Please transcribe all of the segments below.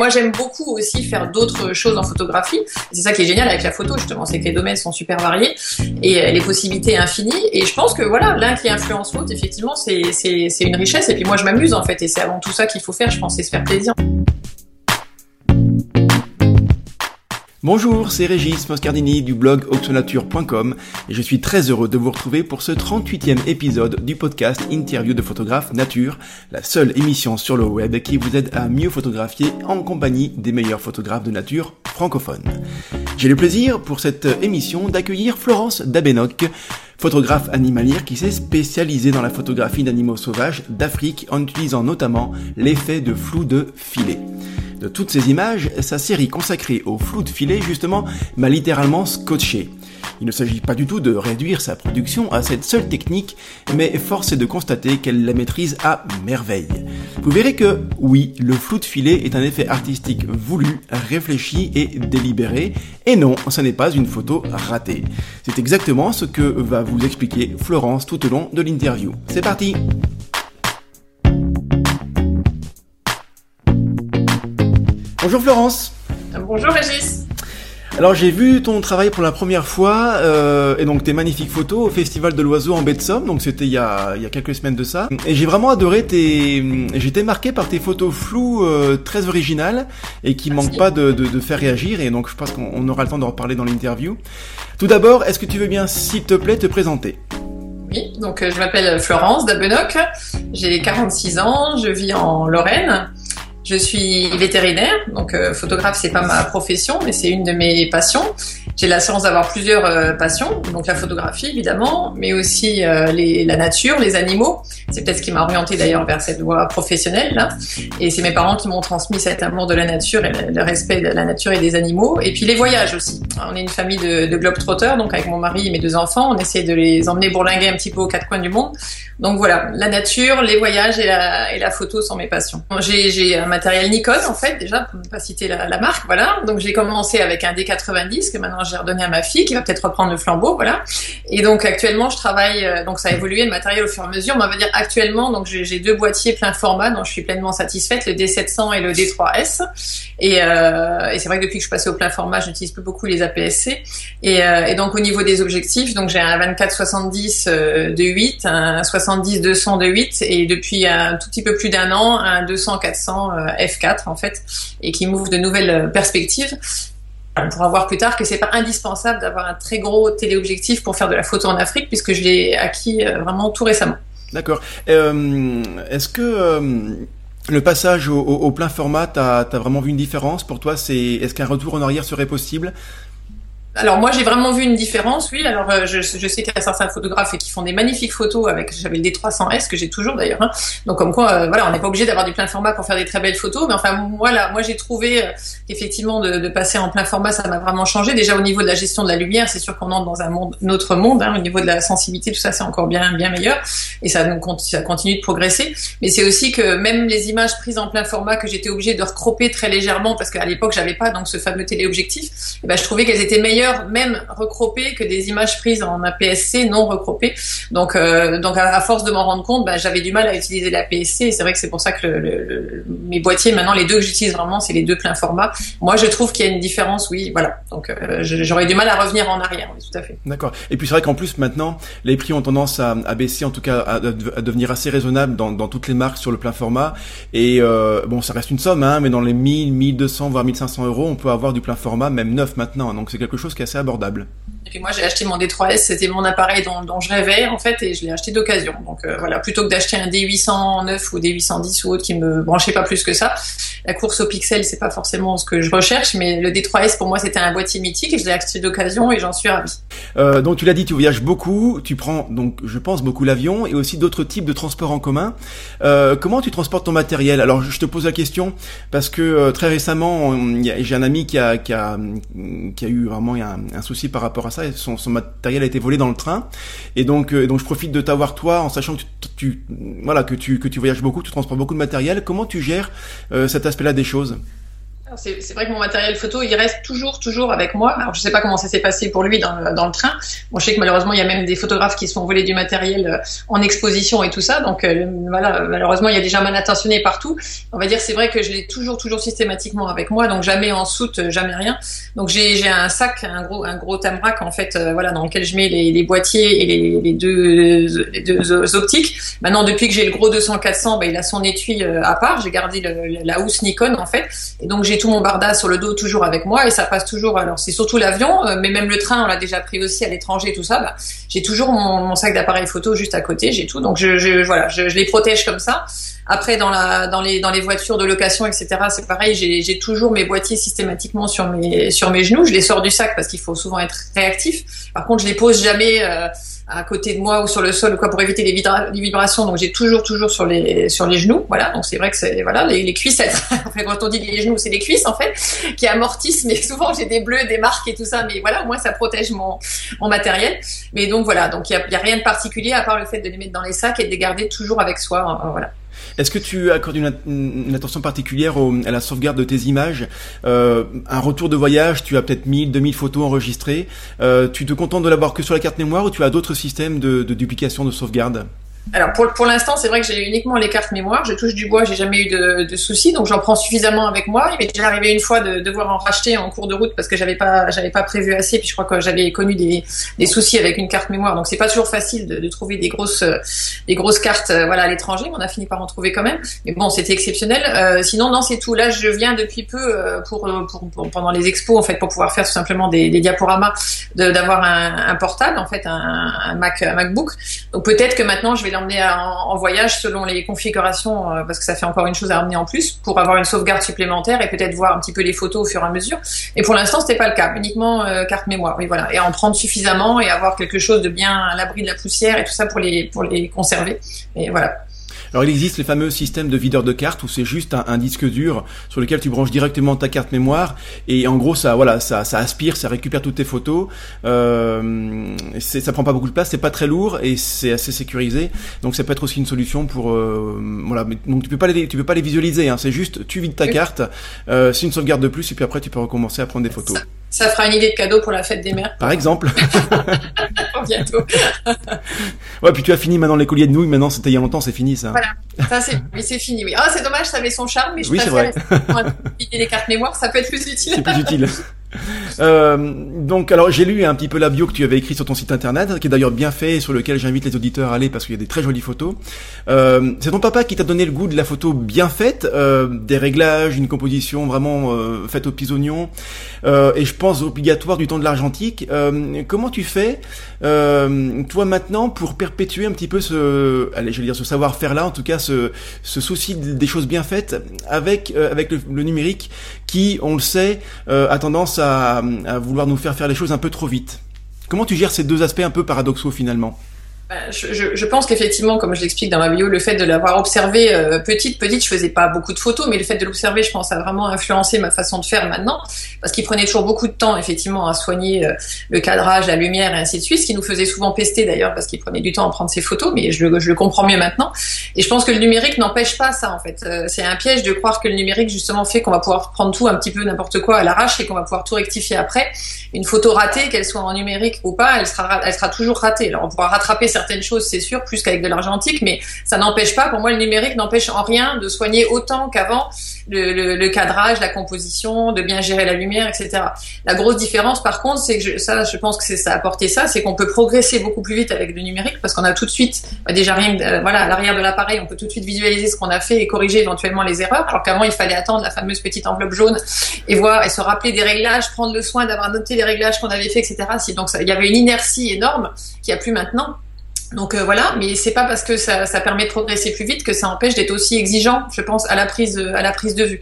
Moi, j'aime beaucoup aussi faire d'autres choses en photographie. C'est ça qui est génial avec la photo, justement, c'est que les domaines sont super variés et euh, les possibilités infinies. Et je pense que voilà, l'un qui influence l'autre, effectivement, c'est une richesse. Et puis moi, je m'amuse en fait, et c'est avant tout ça qu'il faut faire. Je pense, c'est se faire plaisir. Bonjour, c'est Régis Moscardini du blog oxonature.com et je suis très heureux de vous retrouver pour ce 38e épisode du podcast Interview de photographe nature, la seule émission sur le web qui vous aide à mieux photographier en compagnie des meilleurs photographes de nature francophones. J'ai le plaisir pour cette émission d'accueillir Florence Dabenoc, photographe animalière qui s'est spécialisée dans la photographie d'animaux sauvages d'Afrique en utilisant notamment l'effet de flou de filet. De toutes ces images, sa série consacrée au flou de filet justement m'a littéralement scotché. Il ne s'agit pas du tout de réduire sa production à cette seule technique, mais force est de constater qu'elle la maîtrise à merveille. Vous verrez que, oui, le flou de filet est un effet artistique voulu, réfléchi et délibéré, et non, ce n'est pas une photo ratée. C'est exactement ce que va vous expliquer Florence tout au long de l'interview. C'est parti Bonjour Florence. Bonjour Régis. Alors j'ai vu ton travail pour la première fois euh, et donc tes magnifiques photos au Festival de l'Oiseau en baie de Somme, donc c'était il y a, il y a quelques semaines de ça. Et j'ai vraiment adoré tes... J'étais marqué par tes photos floues euh, très originales et qui manquent pas de, de, de, faire réagir et donc je pense qu'on aura le temps d'en reparler dans l'interview. Tout d'abord, est-ce que tu veux bien s'il te plaît te présenter? Oui, donc euh, je m'appelle Florence Dabenoc, j'ai 46 ans, je vis en Lorraine. Je suis vétérinaire, donc euh, photographe c'est pas ma profession, mais c'est une de mes passions. J'ai la chance d'avoir plusieurs euh, passions, donc la photographie évidemment, mais aussi euh, la nature, les animaux. C'est peut-être ce qui m'a orienté d'ailleurs vers cette voie professionnelle là. Et c'est mes parents qui m'ont transmis cet amour de la nature et le, respect de la nature et des animaux. Et puis les voyages aussi. On est une famille de, de globetrotters, donc avec mon mari et mes deux enfants, on essaie de les emmener bourlinguer un petit peu aux quatre coins du monde. Donc voilà, la nature, les voyages et la, et la photo sont mes passions. J'ai un matériel Nikon en fait déjà pour ne pas citer la, la marque, voilà. Donc j'ai commencé avec un D90 que maintenant j'ai redonné à ma fille qui va peut-être reprendre le flambeau, voilà. Et donc actuellement je travaille, euh, donc ça a évolué le matériel au fur et à mesure. On va dire actuellement donc j'ai deux boîtiers plein format dont je suis pleinement satisfaite, le D700 et le D3S. Et, euh, et c'est vrai que depuis que je suis passée au plein format, je n'utilise plus beaucoup les APS-C. Et, euh, et, donc au niveau des objectifs, donc j'ai un 24-70 euh, de 8, un 70-200 de 8 et depuis un tout petit peu plus d'un an, un 200-400 f4 en fait, et qui m'ouvre de nouvelles perspectives. On pourra voir plus tard que c'est pas indispensable d'avoir un très gros téléobjectif pour faire de la photo en Afrique, puisque je l'ai acquis euh, vraiment tout récemment. D'accord. Euh, Est-ce que euh, le passage au, au, au plein format, t'as as vraiment vu une différence? Pour toi C'est est-ce qu'un retour en arrière serait possible? Alors moi j'ai vraiment vu une différence, oui. Alors euh, je, sais qu'il y a certains photographes qui font des magnifiques photos avec j'avais le D300S que j'ai toujours d'ailleurs. Hein. Donc comme quoi euh, voilà on n'est pas obligé d'avoir du plein format pour faire des très belles photos, mais enfin voilà moi j'ai trouvé euh, effectivement de, passer en plein format ça m'a vraiment changé. Déjà au niveau de la gestion de la lumière c'est sûr qu'on entre dans un monde autre monde. Hein. Au niveau de la sensibilité tout ça c'est encore bien bien meilleur et ça, ça continue de progresser. Mais c'est aussi que même les images prises en plein format que j'étais obligée de recroper très légèrement parce qu'à l'époque j'avais pas donc ce fameux téléobjectif, et eh ben je trouvais qu'elles étaient meilleures même recropées que des images prises en APS-C non recropées. Donc, euh, donc à, force de m'en rendre compte, bah, j'avais du mal à utiliser l'APS-C c'est vrai que c'est pour ça que le, mes boîtiers, maintenant, les deux que j'utilise vraiment, c'est les deux pleins format. Moi, je trouve qu'il y a une différence, oui, voilà. Donc, euh, j'aurais du mal à revenir en arrière, tout à fait. D'accord. Et puis c'est vrai qu'en plus, maintenant, les prix ont tendance à, baisser, en tout cas, à, devenir assez raisonnables dans, dans, toutes les marques sur le plein format. Et euh, bon, ça reste une somme, hein, mais dans les 1000, 1200, voire 1500 euros, on peut avoir du plein format, même neuf maintenant. Donc c'est quelque chose qui est assez abordable. Et puis moi j'ai acheté mon D3S, c'était mon appareil dont, dont, je rêvais en fait et je l'ai acheté d'occasion. Donc euh, voilà, plutôt que d'acheter un D809 ou D810 ou autre qui me branchait pas plus que ça, la course au pixel c'est pas forcément ce que je recherche, mais le D3S pour moi c'était un boîtier mythique et je l'ai acheté d'occasion et j'en suis ravie. Euh, donc tu l'as dit, tu voyages beaucoup, tu prends donc je pense beaucoup l'avion et aussi d'autres types de transports en commun. Euh, comment tu transportes ton matériel? Alors je te pose la question parce que très récemment j'ai un ami qui a, qui a, qui a eu vraiment un, souci par rapport à ça son, son, matériel a été volé dans le train. Et donc, euh, donc je profite de t'avoir toi, en sachant que tu, tu, voilà, que tu, que tu voyages beaucoup, tu transportes beaucoup de matériel. Comment tu gères euh, cet aspect-là des choses? C'est vrai que mon matériel photo, il reste toujours, toujours avec moi. Alors, je sais pas comment ça s'est passé pour lui dans, dans le train. Bon, je sais que malheureusement, il y a même des photographes qui se sont volés du matériel euh, en exposition et tout ça. Donc, euh, voilà, malheureusement, il y a déjà mal intentionné partout. On va dire, c'est vrai que je l'ai toujours, toujours systématiquement avec moi. Donc, jamais en soute, jamais rien. Donc, j'ai un sac, un gros, un gros tamrac, en fait, euh, voilà, dans lequel je mets les, les boîtiers et les, les, deux, les deux optiques. Maintenant, depuis que j'ai le gros 200-400, ben, il a son étui à part. J'ai gardé le, la housse Nikon, en fait. Et donc, j'ai tout mon barda sur le dos toujours avec moi et ça passe toujours. Alors c'est surtout l'avion, euh, mais même le train, on l'a déjà pris aussi à l'étranger, tout ça. Bah, j'ai toujours mon, sac d'appareil photo juste à côté, j'ai tout. Donc je, je voilà, je, les protège comme ça. Après dans la dans les dans les voitures de location, etc. C'est pareil, j'ai toujours mes boîtiers systématiquement sur mes sur mes genoux. Je les sors du sac parce qu'il faut souvent être réactif. Par contre, je les pose jamais. Euh, à côté de moi ou sur le sol ou quoi pour éviter les, vibrations. Donc j'ai toujours toujours sur les sur les genoux. Voilà. Donc c'est vrai que c'est voilà les, les cuisses. fait, quand on dit les genoux, c'est les cuisses en fait qui amortissent. Mais souvent j'ai des bleus, des marques et tout ça. Mais voilà, au moins ça protège mon mon matériel. Mais donc voilà. Donc il y a, y a, rien de particulier à part le fait de les mettre dans les sacs et de les garder toujours avec soi. Hein, voilà. Est-ce que tu accordes une, attention particulière à la sauvegarde de tes images euh, Un retour de voyage, tu as peut-être 1000, 2000 photos enregistrées. Euh, tu te contentes de l'avoir que sur la carte mémoire ou tu as d'autres systèmes de, de duplication de sauvegarde? Alors pour, pour l'instant, c'est vrai que j'ai uniquement les cartes mémoire. Je touche du bois, j'ai jamais eu de, soucis, donc j'en prends suffisamment avec moi. Il m'est déjà arrivé une fois de devoir en racheter en cours de route parce que j'avais pas j'avais pas prévu assez. Puis je crois que j'avais connu des, des soucis avec une carte mémoire, donc c'est pas toujours facile de, trouver des grosses des grosses cartes euh, voilà à l'étranger. Mais on a fini par en trouver quand même. Mais bon, c'était exceptionnel. Euh, sinon non, c'est tout. Là, je viens depuis peu euh, pour, pour, pendant les expos en fait pour pouvoir faire tout simplement des, diaporamas, d'avoir un, un, portable en fait, un, un Mac un MacBook. Donc peut-être que maintenant je vais l'emmener en, voyage selon les configurations, euh, parce que ça fait encore une chose à ramener en plus, pour avoir une sauvegarde supplémentaire et peut-être voir un petit peu les photos au fur et à mesure. Et pour l'instant, c'était pas le cas, uniquement euh, carte mémoire. Oui, voilà, et en prendre suffisamment et avoir quelque chose de bien à l'abri de la poussière et tout ça pour les pour les conserver. Et voilà. Alors il existe les fameux systèmes de videur de cartes où c'est juste un, disque dur sur lequel tu branches directement ta carte mémoire et en gros ça voilà ça, ça aspire, ça récupère toutes tes photos. Euh, ça prend pas beaucoup de place, c'est pas très lourd et c'est assez sécurisé. Donc ça peut être aussi une solution pour euh, voilà. Donc tu peux pas les tu peux pas les visualiser. Hein, c'est juste tu vides ta carte, euh, c'est une sauvegarde de plus et puis après tu peux recommencer à prendre des photos. Ça fera une idée de cadeau pour la fête des mères. Par exemple. bientôt. ouais, puis tu as fini maintenant les colliers de nouilles. Maintenant, c'était il y a longtemps, c'est fini ça. Voilà. Ça, c'est, mais c'est fini, oui. Ah, c'est dommage, ça avait son charme, mais je oui, c'est vrai. les cartes mémoire, ça peut être plus utile. C'est plus utile. Euh, donc, alors j'ai lu un petit peu la bio que tu avais écrit sur ton site internet, qui est d'ailleurs bien fait, et sur lequel j'invite les auditeurs à aller parce qu'il y a des très jolies photos. Euh, c'est ton papa qui t'a donné le goût de la photo bien faite, euh, des réglages, une composition vraiment euh, faite aux petits oignons, euh, et je pense obligatoire du temps de l'argentique. Comment tu fais, toi maintenant, pour perpétuer un petit peu ce, allez, je vais dire ce savoir-faire là, en tout cas ce, ce souci des choses bien faites avec avec le numérique qui, on le sait, a tendance à, vouloir nous faire faire les choses un peu trop vite. Comment tu gères ces deux aspects un peu paradoxaux finalement? Bah, je, je, pense qu'effectivement, comme je l'explique dans ma bio, le fait de l'avoir observé euh, petite, petite, je faisais pas beaucoup de photos, mais le fait de l'observer, je pense, a vraiment influencé ma façon de faire maintenant, parce qu'il prenait toujours beaucoup de temps, effectivement, à soigner euh, le cadrage, la lumière et ainsi de suite, ce qui nous faisait souvent pester d'ailleurs, parce qu'il prenait du temps à prendre ses photos, mais je je le comprends mieux maintenant. Et je pense que le numérique n'empêche pas ça, en fait. Euh, c'est un piège de croire que le numérique, justement, fait qu'on va pouvoir prendre tout un petit peu n'importe quoi à l'arrache et qu'on va pouvoir tout rectifier après. Une photo ratée, qu'elle soit en numérique ou pas, elle sera, elle sera toujours ratée. Alors on pourra rattraper certaines choses, c'est sûr, plus qu'avec de l'argentique, mais ça n'empêche pas, pour moi, le numérique n'empêche en rien de soigner autant qu'avant le, cadrage, la composition, de bien gérer la lumière, etc. La grosse différence, par contre, c'est que ça, je pense que c'est ça a apporté ça, c'est qu'on peut progresser beaucoup plus vite avec le numérique parce qu'on a tout de suite, bah, déjà rien, euh, voilà, à l'arrière de l'appareil, on peut tout de suite visualiser ce qu'on a fait et corriger éventuellement les erreurs, alors qu'avant il fallait attendre la fameuse petite enveloppe jaune et voir et se rappeler des réglages, prendre le soin d'avoir noté les réglages qu'on avait fait, etc. Donc il y avait une inertie énorme qui a plus maintenant. Donc euh, voilà, mais c'est pas parce que ça, ça, permet de progresser plus vite que ça empêche d'être aussi exigeant, je pense, à la prise de, à la prise de vue.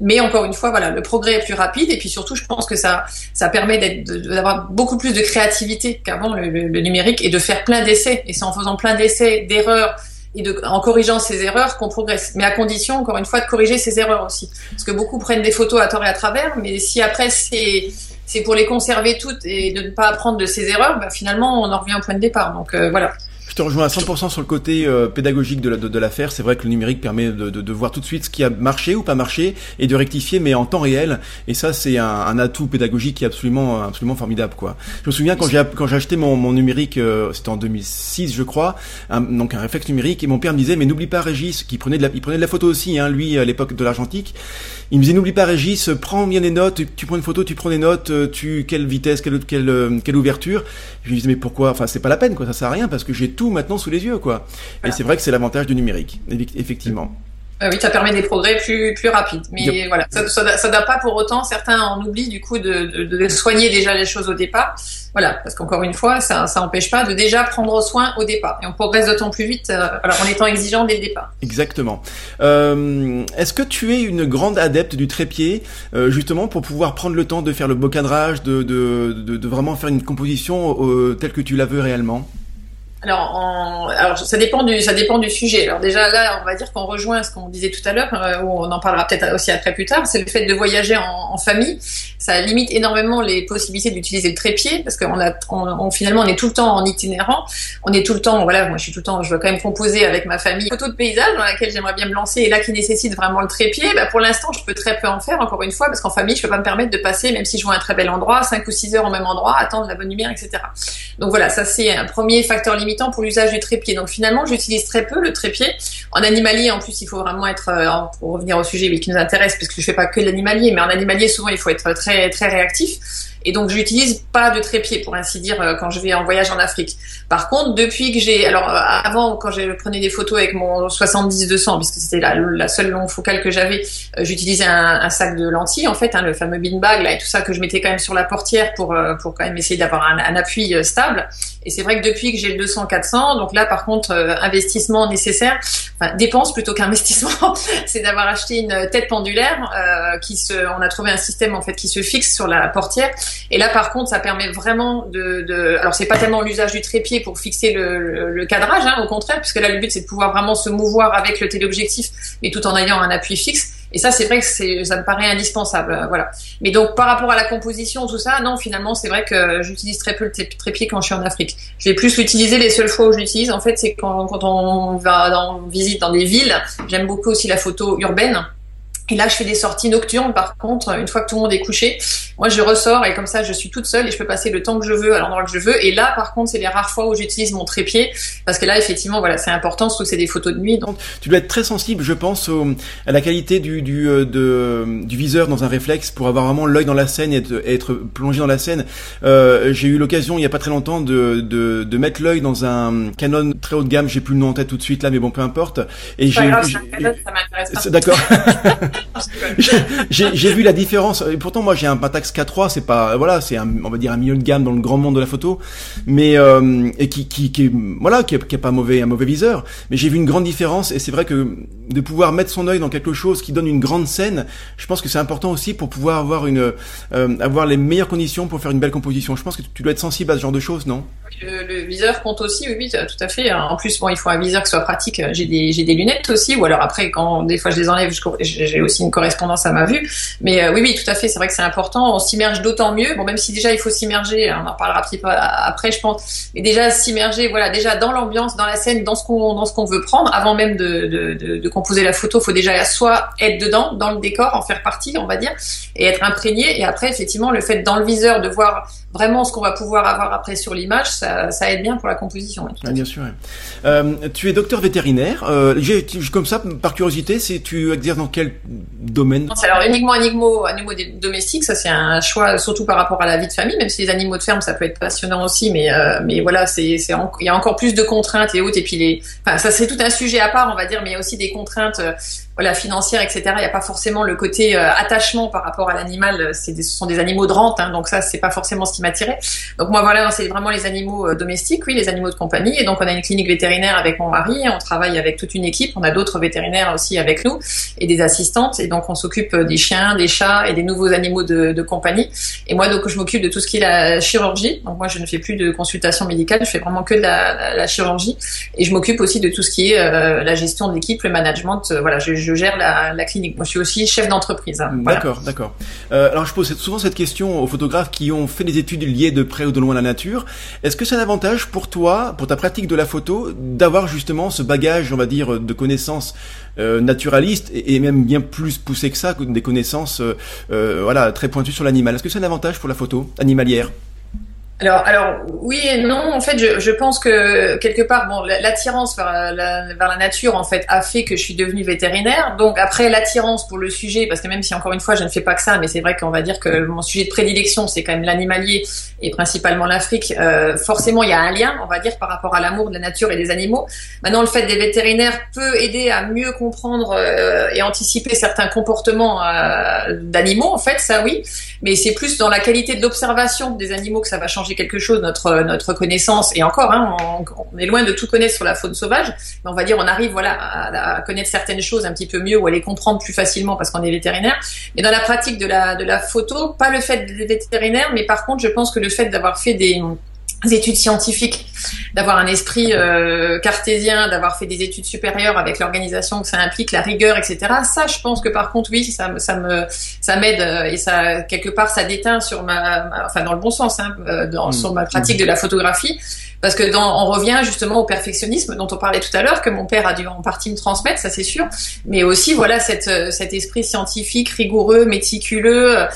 Mais encore une fois, voilà, le progrès est plus rapide et puis surtout, je pense que ça, ça permet d'avoir beaucoup plus de créativité qu'avant le, le, numérique et de faire plein d'essais. Et c'est en faisant plein d'essais, d'erreurs et de, en corrigeant ces erreurs qu'on progresse. Mais à condition, encore une fois, de corriger ces erreurs aussi. Parce que beaucoup prennent des photos à tort et à travers, mais si après c'est c'est pour les conserver toutes et de ne pas apprendre de ces erreurs, bah, finalement on en revient au point de départ. Donc euh, voilà te rejoins à 100% sur le côté euh, pédagogique de, de, l'affaire. C'est vrai que le numérique permet de, voir tout de suite ce qui a marché ou pas marché et de rectifier, mais en temps réel. Et ça, c'est un, atout pédagogique qui est absolument, absolument formidable, quoi. Je me souviens quand j'ai quand j'ai acheté mon, mon numérique, euh, c'était en 2006, je crois, donc un réflexe numérique, et mon père me disait, mais n'oublie pas Régis, qui prenait de la, il prenait de la photo aussi, hein, lui à l'époque de l'argentique. Il me disait, n'oublie pas Régis, prends bien des notes, tu, prends une photo, tu prends des notes, euh, tu quelle vitesse, quelle quelle, quelle ouverture. Je me disais, mais pourquoi? Enfin, c'est pas la peine, quoi. Ça sert à rien parce que j'ai tout maintenant sous les yeux, quoi. Et c'est vrai que c'est l'avantage du numérique, effectivement. Euh, oui, ça permet des progrès plus plus rapides. Mais voilà, ça, ça, ça pas pour autant. Certains en oublient du coup de, de, de soigner déjà les choses au départ. Voilà, parce qu'encore une fois, ça ça empêche pas de déjà prendre soin au départ. Et on progresse d'autant plus vite euh, en étant exigeant dès le départ. Exactement. Euh, Est-ce que tu es une grande adepte du trépied, euh, justement pour pouvoir prendre le temps de faire le beau cadrage, de de, de, de vraiment faire une composition telle que tu la veux réellement? Alors, ça dépend du ça dépend du sujet. Alors déjà là, on va dire qu'on rejoint ce qu'on disait tout à l'heure, euh, ou on en parlera peut-être aussi après plus tard. C'est le fait de voyager en, famille. Ça limite énormément les possibilités d'utiliser le trépied parce qu'on a on, finalement on est tout le temps en itinérant. On est tout le temps voilà, moi je suis tout le temps, je veux quand même composer avec ma famille. Photo de paysage dans laquelle j'aimerais bien me lancer et là qui nécessite vraiment le trépied. Bah, pour l'instant, je peux très peu en faire. Encore une fois, parce qu'en famille, je peux pas me permettre de passer, même si je vois un très bel endroit, 5 ou 6 heures au même endroit, attendre la bonne lumière, etc. Donc voilà, ça c'est un premier facteur limite pour l'usage du trépied. Donc finalement, j'utilise très peu le trépied. En animalier, en plus, il faut vraiment être, euh, pour revenir au sujet qui nous intéresse, parce que je fais pas que l'animalier, mais en animalier, souvent, il faut être très très réactif. Et donc, j'utilise pas de trépied, pour ainsi dire, euh, quand je vais en voyage en Afrique. Par contre, depuis que j'ai, alors euh, avant, quand je prenais des photos avec mon 70-200, puisque c'était la, seule longue focale que j'avais, j'utilisais un, sac de lentilles, en fait, hein, le fameux beanbag là et tout ça que je mettais quand même sur la portière pour pour quand même essayer d'avoir un, un, appui stable. Et c'est vrai que depuis que j'ai le 200-400, donc là par contre euh, investissement nécessaire, enfin dépense plutôt qu'investissement, c'est d'avoir acheté une tête pendulaire euh, qui se, on a trouvé un système en fait qui se fixe sur la portière. Et là par contre ça permet vraiment de, de alors c'est pas tellement l'usage du trépied pour fixer le, le, cadrage, hein, au contraire, puisque là le but c'est de pouvoir vraiment se mouvoir avec le téléobjectif, mais tout en ayant un appui fixe. Et ça, c'est vrai que ça me paraît indispensable, euh, voilà. Mais donc, par rapport à la composition, tout ça, non, finalement, c'est vrai que j'utilise très peu le trépied quand je suis en Afrique. Je vais plus l'utiliser. Les seules fois où je l'utilise, en fait, c'est quand, quand on va en visite dans des villes. J'aime beaucoup aussi la photo urbaine. Et là, je fais des sorties nocturnes, par contre, une fois que tout le monde est couché. Moi, je ressors et comme ça, je suis toute seule et je peux passer le temps que je veux à l'endroit que je veux. Et là, par contre, c'est les rares fois où j'utilise mon trépied parce que là, effectivement, voilà, c'est important, surtout que c'est des photos de nuit. Donc... Tu dois être très sensible, je pense, à la qualité du, du, euh, de, du viseur dans un réflexe pour avoir vraiment l'œil dans la scène et être, être plongé dans la scène. Euh, j'ai eu l'occasion, il y a pas très longtemps, de, de, de mettre l'œil dans un Canon très haut de gamme. J'ai plus le nom en tête tout de suite là, mais bon, peu importe. Et j'ai, D'accord. j'ai vu la différence. Et pourtant, moi, j'ai un Pentax K3. C'est pas, voilà, c'est un, on va dire un milieu de gamme dans le grand monde de la photo, mais euh, et qui, qui, qui, voilà, qui, qui a pas mauvais, un mauvais viseur. Mais j'ai vu une grande différence. Et c'est vrai que de pouvoir mettre son œil dans quelque chose qui donne une grande scène, je pense que c'est important aussi pour pouvoir avoir une, euh, avoir les meilleures conditions pour faire une belle composition. Je pense que tu dois être sensible à ce genre de choses, non? Le, le, viseur compte aussi, oui, oui, tout à fait. En plus, bon, il faut un viseur qui soit pratique. J'ai des, j'ai des lunettes aussi, ou alors après, quand des fois je les enlève, j'ai aussi une correspondance à ma vue. Mais euh, oui, oui, tout à fait. C'est vrai que c'est important. On s'immerge d'autant mieux. Bon, même si déjà il faut s'immerger, on en parlera un petit peu après, je pense. Mais déjà s'immerger, voilà, déjà dans l'ambiance, dans la scène, dans ce qu'on, dans ce qu'on veut prendre, avant même de, de, de, de composer la photo, faut déjà soit être dedans, dans le décor, en faire partie, on va dire, et être imprégné. Et après, effectivement, le fait dans le viseur de voir vraiment ce qu'on va pouvoir avoir après sur l'image, ça, ça, aide bien pour la composition. Ah, bien sûr. Euh, tu es docteur vétérinaire. Euh, comme ça, par curiosité, c'est tu exerces dans quel domaine? Alors uniquement animaux, animaux domestiques, ça c'est un choix surtout par rapport à la vie de famille, même si les animaux de ferme ça peut être passionnant aussi, mais euh, mais voilà, c'est il y a encore plus de contraintes et autres, et puis les, enfin ça c'est tout un sujet à part, on va dire, mais il y a aussi des contraintes voilà, financière, etc. Il n'y a pas forcément le côté euh, attachement par rapport à l'animal. C'est ce sont des animaux de rente, hein, donc ça, c'est pas forcément ce qui m'attirait. Donc moi, voilà, c'est vraiment les animaux euh, domestiques, oui, les animaux de compagnie. Et donc on a une clinique vétérinaire avec mon mari. On travaille avec toute une équipe. On a d'autres vétérinaires aussi avec nous et des assistantes. Et donc on s'occupe euh, des chiens, des chats et des nouveaux animaux de, de compagnie. Et moi, donc je m'occupe de tout ce qui est la chirurgie. Donc moi, je ne fais plus de consultation médicale. Je fais vraiment que de la, la, chirurgie. Et je m'occupe aussi de tout ce qui est la gestion de l'équipe, le management. voilà, je je gère la, clinique. Moi, je suis aussi chef d'entreprise. Hein. D'accord, d'accord. Euh, alors, je pose souvent cette question aux photographes qui ont fait des études liées de près ou de loin à la nature. Est-ce que c'est un avantage pour toi, pour ta pratique de la photo, d'avoir justement ce bagage, on va dire, de connaissances euh, naturalistes et, même bien plus poussées que ça, des connaissances, euh, voilà, très pointues sur l'animal? Est-ce que c'est un avantage pour la photo animalière? Alors, alors oui et non. En fait, je, je pense que quelque part, bon, l'attirance vers la, vers la nature, en fait, a fait que je suis devenue vétérinaire. Donc après, l'attirance pour le sujet, parce que même si encore une fois, je ne fais pas que ça, mais c'est vrai qu'on va dire que mon sujet de prédilection, c'est quand même l'animalier et principalement l'Afrique. Euh, forcément, il y a un lien, on va dire, par rapport à l'amour de la nature et des animaux. Maintenant, le fait des vétérinaires peut aider à mieux comprendre euh, et anticiper certains comportements euh, d'animaux, en fait, ça oui. Mais c'est plus dans la qualité de l'observation des animaux que ça va changer quelque chose notre notre connaissance et encore hein, on, est loin de tout connaître sur la faune sauvage mais on va dire on arrive voilà à, connaître certaines choses un petit peu mieux ou à les comprendre plus facilement parce qu'on est vétérinaire. Mais dans la pratique de la de la photo pas le fait d'être vétérinaire mais par contre je pense que le fait d'avoir fait des études scientifiques, d'avoir un esprit euh, cartésien, d'avoir fait des études supérieures avec l'organisation que ça implique, la rigueur, etc. Ça, je pense que par contre, oui, ça, ça me, ça m'aide euh, et ça quelque part, ça déteint sur ma, enfin dans le bon sens, hein, euh, dans, mmh. sur ma pratique de la photographie. Parce que dans, on revient justement au perfectionnisme dont on parlait tout à l'heure, que mon père a dû en partie me transmettre, ça c'est sûr, mais aussi voilà euh, cet esprit scientifique, rigoureux, méticuleux, euh,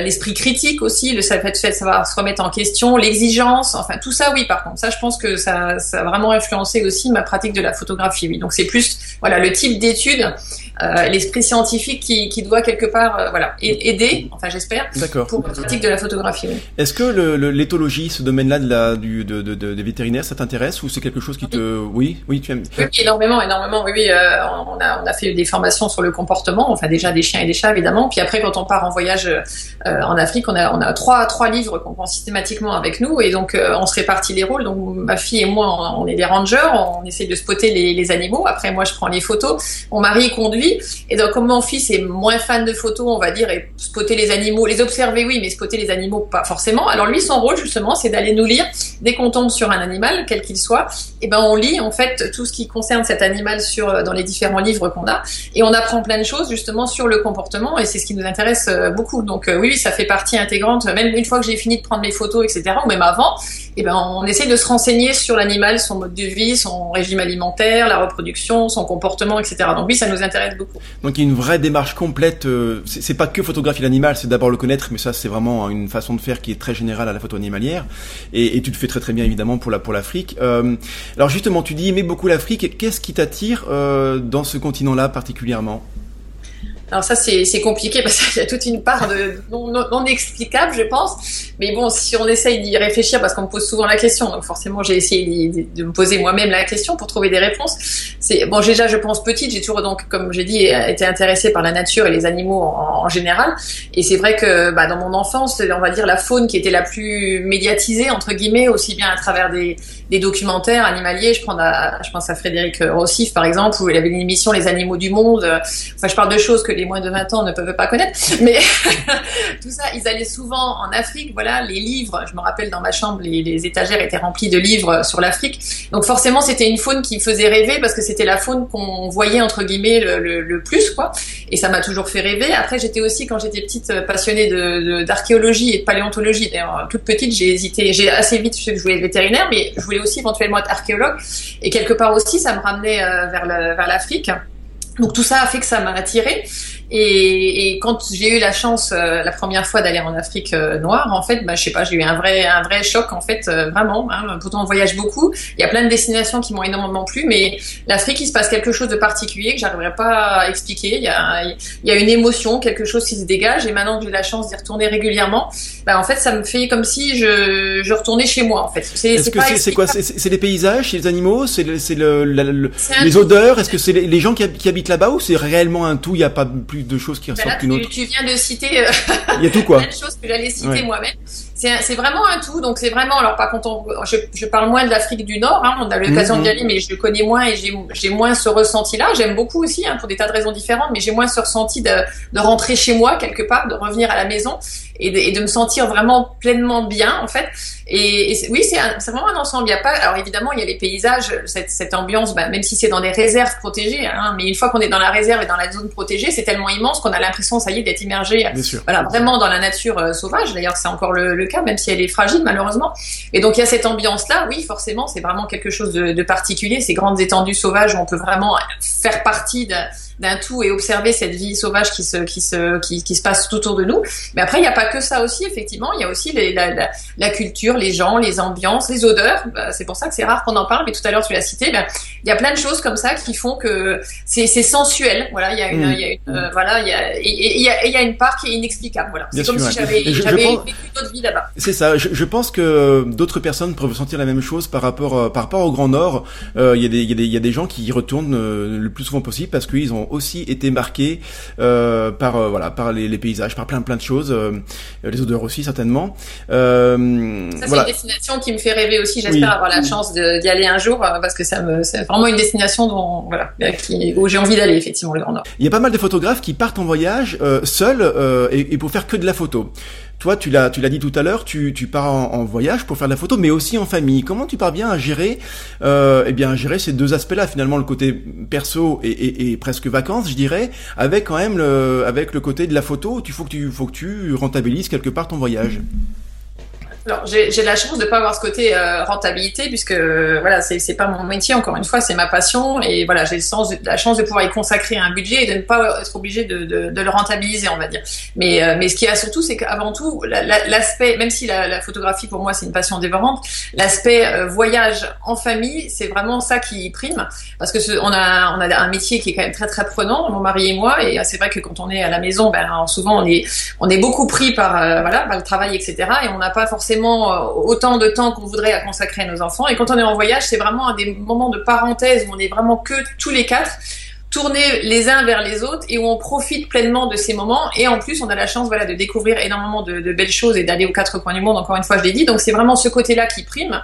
l'esprit critique aussi, le fait de savoir se remettre en question, l'exigence, enfin tout ça oui par contre, ça je pense que ça, ça a vraiment influencé aussi ma pratique de la photographie, oui. Donc c'est plus voilà le type d'études euh, l'esprit scientifique qui, qui, doit quelque part euh, voilà aider, enfin j'espère, pour la pratique de la photographie. Est-ce que l'éthologie, ce domaine-là de la du de, de, de, des vétérinaires, ça t'intéresse ou c'est quelque chose qui te oui. Oui tu aimes. Oui, énormément énormément oui oui euh, on a on a fait des formations sur le comportement enfin déjà des chiens et des chats évidemment. Puis après quand on part en voyage en Afrique on a on a trois trois livres qu'on prend systématiquement avec nous et donc on se répartit les rôles. Donc ma fille et moi on, est des rangers on essaie de spotter les, les animaux. Après moi je prends les photos. Mon mari conduit et donc, comme mon fils est moins fan de photos, on va dire, et spotter les animaux, les observer, oui, mais spotter les animaux, pas forcément. Alors lui, son rôle, justement, c'est d'aller nous lire. Dès qu'on tombe sur un animal, quel qu'il soit, et ben, on lit, en fait, tout ce qui concerne cet animal euh, dans les différents livres qu'on a. Et on apprend plein de choses, justement, sur le comportement, et c'est ce qui nous intéresse euh, beaucoup. Donc, euh, oui, ça fait partie intégrante, même une fois que j'ai fini de prendre mes photos, etc., ou même avant, eh ben, on essaie de se renseigner sur l'animal, son mode de vie, son régime alimentaire, la reproduction, son comportement, etc. Donc oui, ça nous intéresse beaucoup. Donc il y a une vraie démarche complète. Euh, c'est pas que photographier l'animal, c'est d'abord le connaître, mais ça c'est vraiment une façon de faire qui est très générale à la photo animalière. Et, et tu le fais très très bien évidemment pour la pour l'Afrique. Euh, alors justement, tu dis aimer beaucoup l'Afrique. Qu'est-ce qui t'attire euh, dans ce continent-là particulièrement? Alors ça, c'est compliqué parce qu'il y a toute une part de non, non, explicable, je pense. Mais bon, si on essaye d'y réfléchir, parce qu'on me pose souvent la question, donc forcément j'ai essayé de me poser moi-même la question pour trouver des réponses. C'est bon, déjà, je pense petite, j'ai toujours donc, comme j'ai dit, été intéressée par la nature et les animaux en, général. Et c'est vrai que bah, dans mon enfance, on va dire la faune qui était la plus médiatisée entre guillemets, aussi bien à travers des, documentaires animaliers. Je, je pense à Frédéric Rossif par exemple, où il avait une émission Les animaux du monde. Enfin, je parle de choses que les moins de 20 ans ne peuvent pas connaître. Mais tout ça, ils allaient souvent en Afrique. Voilà, les livres. Je me rappelle dans ma chambre, les, étagères étaient remplies de livres sur l'Afrique. Donc forcément, c'était une faune qui faisait rêver parce que c'était la faune qu'on voyait entre guillemets le, plus, quoi. Et ça m'a toujours fait rêver. Après, j'étais aussi quand j'étais petite passionnée de d'archéologie et de paléontologie. D'ailleurs, toute petite, j'ai hésité. J'ai assez vite, je voulais être vétérinaire, mais je voulais éventuellement être archéologue. Et quelque part aussi, ça me ramenait euh, vers l'Afrique. Donc tout ça a fait que ça m'a attirée. Et, et quand j'ai eu la chance euh, la première fois d'aller en Afrique euh, noire, en fait, bah, je sais pas, j'ai eu un vrai, un vrai choc en fait, euh, vraiment. Hein, pourtant, on voyage beaucoup. Il y a plein de destinations qui m'ont énormément plu, mais l'Afrique, il se passe quelque chose de particulier que j'arriverai pas à expliquer. Il y a, il y a une émotion, quelque chose qui se dégage. Et maintenant que j'ai la chance d'y retourner régulièrement, bah, en fait, ça me fait comme si je, je retournais chez moi. En fait, c'est -ce que c'est quoi? C'est les paysages, c'est les animaux, c'est le, le, les odeurs? Est-ce que c'est les, gens qui, qui habitent là-bas ou c'est réellement un tout? Il n'y a pas plus de choses qui ressortent qu'une autre. Tu viens de citer euh, Il y a tout quoi. plein de choses que j'allais citer moi-même. c'est vraiment un tout. Donc c'est vraiment. Alors par contre, je, je, parle moins de l'Afrique du Nord. Hein, on a l'occasion d'y mhm. aller, mais je connais moins et j'ai moins ce ressenti-là. J'aime beaucoup aussi hein, pour des tas de raisons différentes, mais j'ai moins ce ressenti de, de rentrer chez moi quelque part, de revenir à la maison et de, et de me sentir vraiment pleinement bien en fait. Et, et oui, c'est vraiment un ensemble. Il y a pas. Alors évidemment, il y a les paysages, cette, cette ambiance, bah, même si c'est dans des réserves protégées. Hein, mais une fois qu'on est dans la réserve et dans la zone protégée, c'est tellement immense qu'on a l'impression, ça y est, d'être immergé. Voilà, vraiment dans la nature euh, sauvage. D'ailleurs, c'est encore le, le, cas, même si elle est fragile malheureusement. Et donc il y a cette ambiance-là. Oui, forcément, c'est vraiment quelque chose de, de particulier. Ces grandes étendues sauvages où on peut vraiment faire partie de d'un tout et observer cette vie sauvage qui se qui se qui, qui, se passe tout autour de nous. Mais après, il n'y a pas que ça aussi. Effectivement, il y a aussi les, la, la, la, culture, les gens, les ambiances, les odeurs. Bah, c'est pour ça que c'est rare qu'on en parle. Mais tout à l'heure, tu l'as cité. Bah, il y a plein de choses comme ça qui font que c'est sensuel. Voilà, il y a une, il y a une euh, voilà, il y a et il y a, y a une part qui est inexplicable. Voilà, c'est comme si j'avais j'avais vécu d'autres vies là-bas. C'est ça. Je, je, pense que d'autres personnes peuvent sentir la même chose par rapport euh, par rapport au Grand Nord. Euh, il y a des il y a des il y a des gens qui y retournent euh, le plus souvent possible parce qu'ils ont aussi été marqués marqué euh, par euh, voilà par les, les, paysages, par plein plein de choses, euh, les odeurs aussi certainement. Ça c'est une destination qui me fait rêver aussi. J'espère avoir la chance d'y aller un jour parce que ça me c'est vraiment une destination dont voilà qui, où j'ai envie d'aller effectivement le Grand Nord. Il y a pas mal de photographes qui partent en voyage seuls et, et, pour faire que de la photo. Toi, tu l'as, tu l'as dit tout à l'heure, tu, tu pars en, voyage pour faire de la photo, mais aussi en famille. Comment tu parviens à gérer, euh, eh bien, à gérer ces deux aspects-là, finalement, le côté perso et, et, et, presque vacances, je dirais, avec quand même le, avec le côté de la photo. Tu faut que tu, faut que tu rentabilises quelque part ton voyage? Alors j'ai la chance de pas avoir ce côté euh, rentabilité puisque euh, voilà c'est pas mon métier encore une fois c'est ma passion. Et voilà j'ai la chance de pouvoir y consacrer un budget et de ne pas être obligé de, de, de le rentabiliser on va dire. Mais euh, mais ce qu'il y a surtout c'est qu'avant tout l'aspect même si la, la, photographie pour moi c'est une passion dévorante l'aspect euh, voyage en famille c'est vraiment ça qui prime. Parce que ce, on a on a un métier qui est quand même très très prenant mon mari et moi. Et c'est vrai que quand on est à la maison ben souvent on est on est beaucoup pris par voilà par le travail etc et on n'a pas forcément euh, autant de temps qu'on voudrait à consacrer à nos enfants. Et quand on est en voyage, c'est vraiment un des moments de parenthèse où on est vraiment que tous les quatre tournés les uns vers les autres et où on profite pleinement de ces moments. Et en plus, on a la chance voilà, de découvrir énormément de, de belles choses et d'aller aux quatre coins du monde. Encore une fois, je l'ai dit. Donc c'est vraiment ce côté-là qui prime.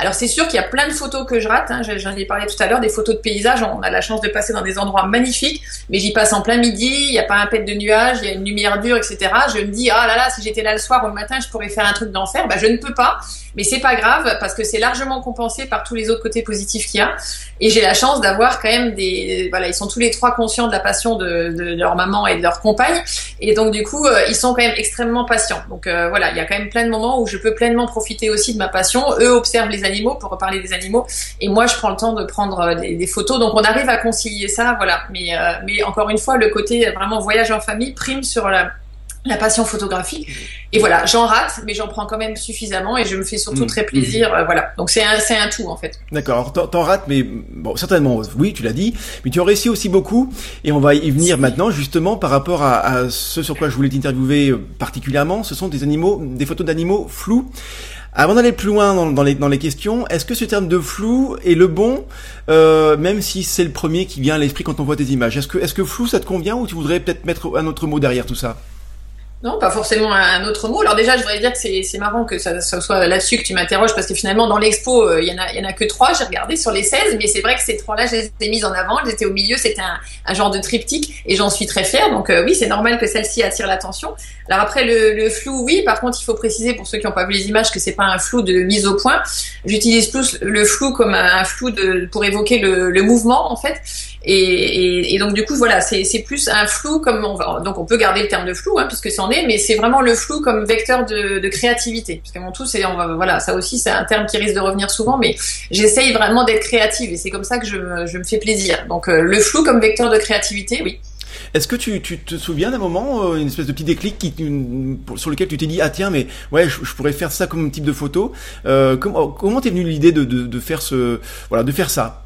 Alors c'est sûr qu'il y a plein de photos que je rate, hein. j'en ai parlé tout à l'heure, des photos de paysages, on a la chance de passer dans des endroits magnifiques, mais j'y passe en plein midi, il n'y a pas un pet de nuages, il y a une lumière dure, etc. Je me dis, ah là là, si j'étais là le soir ou le matin, je pourrais faire un truc d'enfer. Bah, je ne peux pas, mais c'est pas grave parce que c'est largement compensé par tous les autres côtés positifs qu'il y a. Et j'ai la chance d'avoir quand même des, voilà, ils sont tous les trois conscients de la passion de, de leur maman et de leur compagne, et donc du coup, euh, ils sont quand même extrêmement patients. Donc euh, voilà, il y a quand même plein de moments où je peux pleinement profiter aussi de ma passion. Eux observent les animaux pour reparler des animaux. Et moi, je prends le temps de prendre euh, des, photos. Donc, on arrive à concilier ça, voilà. Mais, euh, mais encore une fois, le côté vraiment voyage en famille prime sur la, la passion photographique. Et voilà, j'en rate, mais j'en prends quand même suffisamment et je me fais surtout mmh. très plaisir. Euh, voilà, donc c'est un, c'est un tout en fait. D'accord, t'en rates, mais bon, certainement, oui, tu l'as dit, mais tu en réussis aussi beaucoup. Et on va y venir maintenant, justement, par rapport à, à ce sur quoi je voulais t'interviewer particulièrement. Ce sont des animaux, des photos d'animaux flous. Avant d'aller plus loin dans, dans, les, dans les questions, est-ce que ce terme de flou est le bon, euh, même si c'est le premier qui vient à l'esprit quand on voit des images? Est-ce que, est-ce que flou ça te convient ou tu voudrais peut-être mettre un autre mot derrière tout ça? Non, pas forcément un autre mot. Alors déjà, je voudrais dire que c'est marrant que ça, soit là-dessus que tu m'interroges parce que finalement dans l'expo, euh, il y en a que trois. J'ai regardé sur les 16, mais c'est vrai que ces trois-là, je les ai en avant. J'étais au milieu, c'était un, genre de triptyque et j'en suis très fière. Donc euh, oui, c'est normal que celle-ci attire l'attention. Alors après le, flou, oui. Par contre, il faut préciser pour ceux qui n'ont pas vu les images que c'est pas un flou de mise au point. J'utilise plus le flou comme un flou de pour évoquer le mouvement en fait. Et, donc du coup voilà, c'est plus un flou comme on va, donc on peut garder le terme de flou hein, puisque c'en est, mais c'est vraiment le flou comme vecteur de, créativité. Parce qu'avant tout, c'est voilà, ça aussi c'est un terme qui risque de revenir souvent, mais j'essaye vraiment d'être créative et c'est comme ça que je, me fais plaisir. Donc euh, le flou comme vecteur de créativité, oui. Est-ce que tu, te souviens d'un moment, euh, une espèce de petit déclic sur lequel tu t'es dit ah tiens mais ouais je, pourrais faire ça comme type de photo. Euh, comment t'es venu l'idée de, faire ce voilà de faire ça?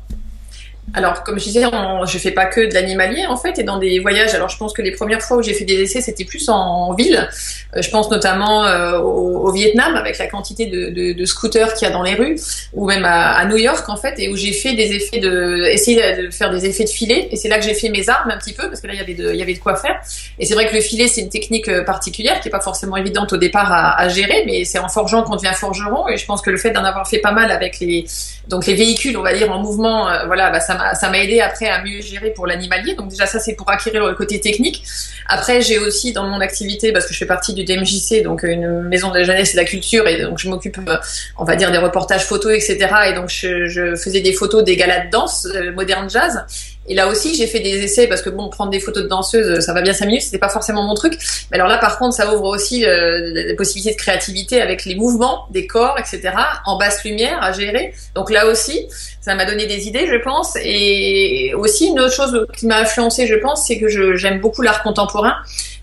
Alors, comme je disais, on, je fais pas que de l'animalier en fait, et dans des voyages. Alors, je pense que les premières fois où j'ai fait des essais, c'était plus en, ville. Euh, je pense notamment euh, au, Vietnam, avec la quantité de, scooters qu'il y a dans les rues, ou même à, New York en fait, et où j'ai fait des effets de, essayer de faire des effets de filet. Et c'est là que j'ai fait mes armes un petit peu, parce que là, il y avait de, il y avait de quoi faire. Et c'est vrai que le filet, c'est une technique euh, particulière qui est pas forcément évidente au départ à, à gérer, mais c'est en forgeant qu'on devient forgeron. Et je pense que le fait d'en avoir fait pas mal avec les, donc les véhicules, on va dire en mouvement, voilà, bah, ça ça m'a aidé après à mieux gérer pour l'animalier. Donc déjà ça c'est pour acquérir le côté technique. Après j'ai aussi dans mon activité parce que je fais partie du DMJC, donc une maison de jeunesse et de la culture, et donc je m'occupe, euh, on va dire des reportages photos, etc. Et donc je, je faisais des photos des galas de danse euh, moderne jazz. Et là aussi, j'ai fait des essais parce que bon, prendre des photos de danseuses, ça va bien cinq minutes, c'était pas forcément mon truc. Mais alors là, par contre, ça ouvre aussi euh, des possibilités de créativité avec les mouvements des corps, etc. En basse lumière à gérer. Donc là aussi, ça m'a donné des idées, je pense. Et aussi une autre chose qui m'a influencé, je pense, c'est que j'aime beaucoup l'art contemporain.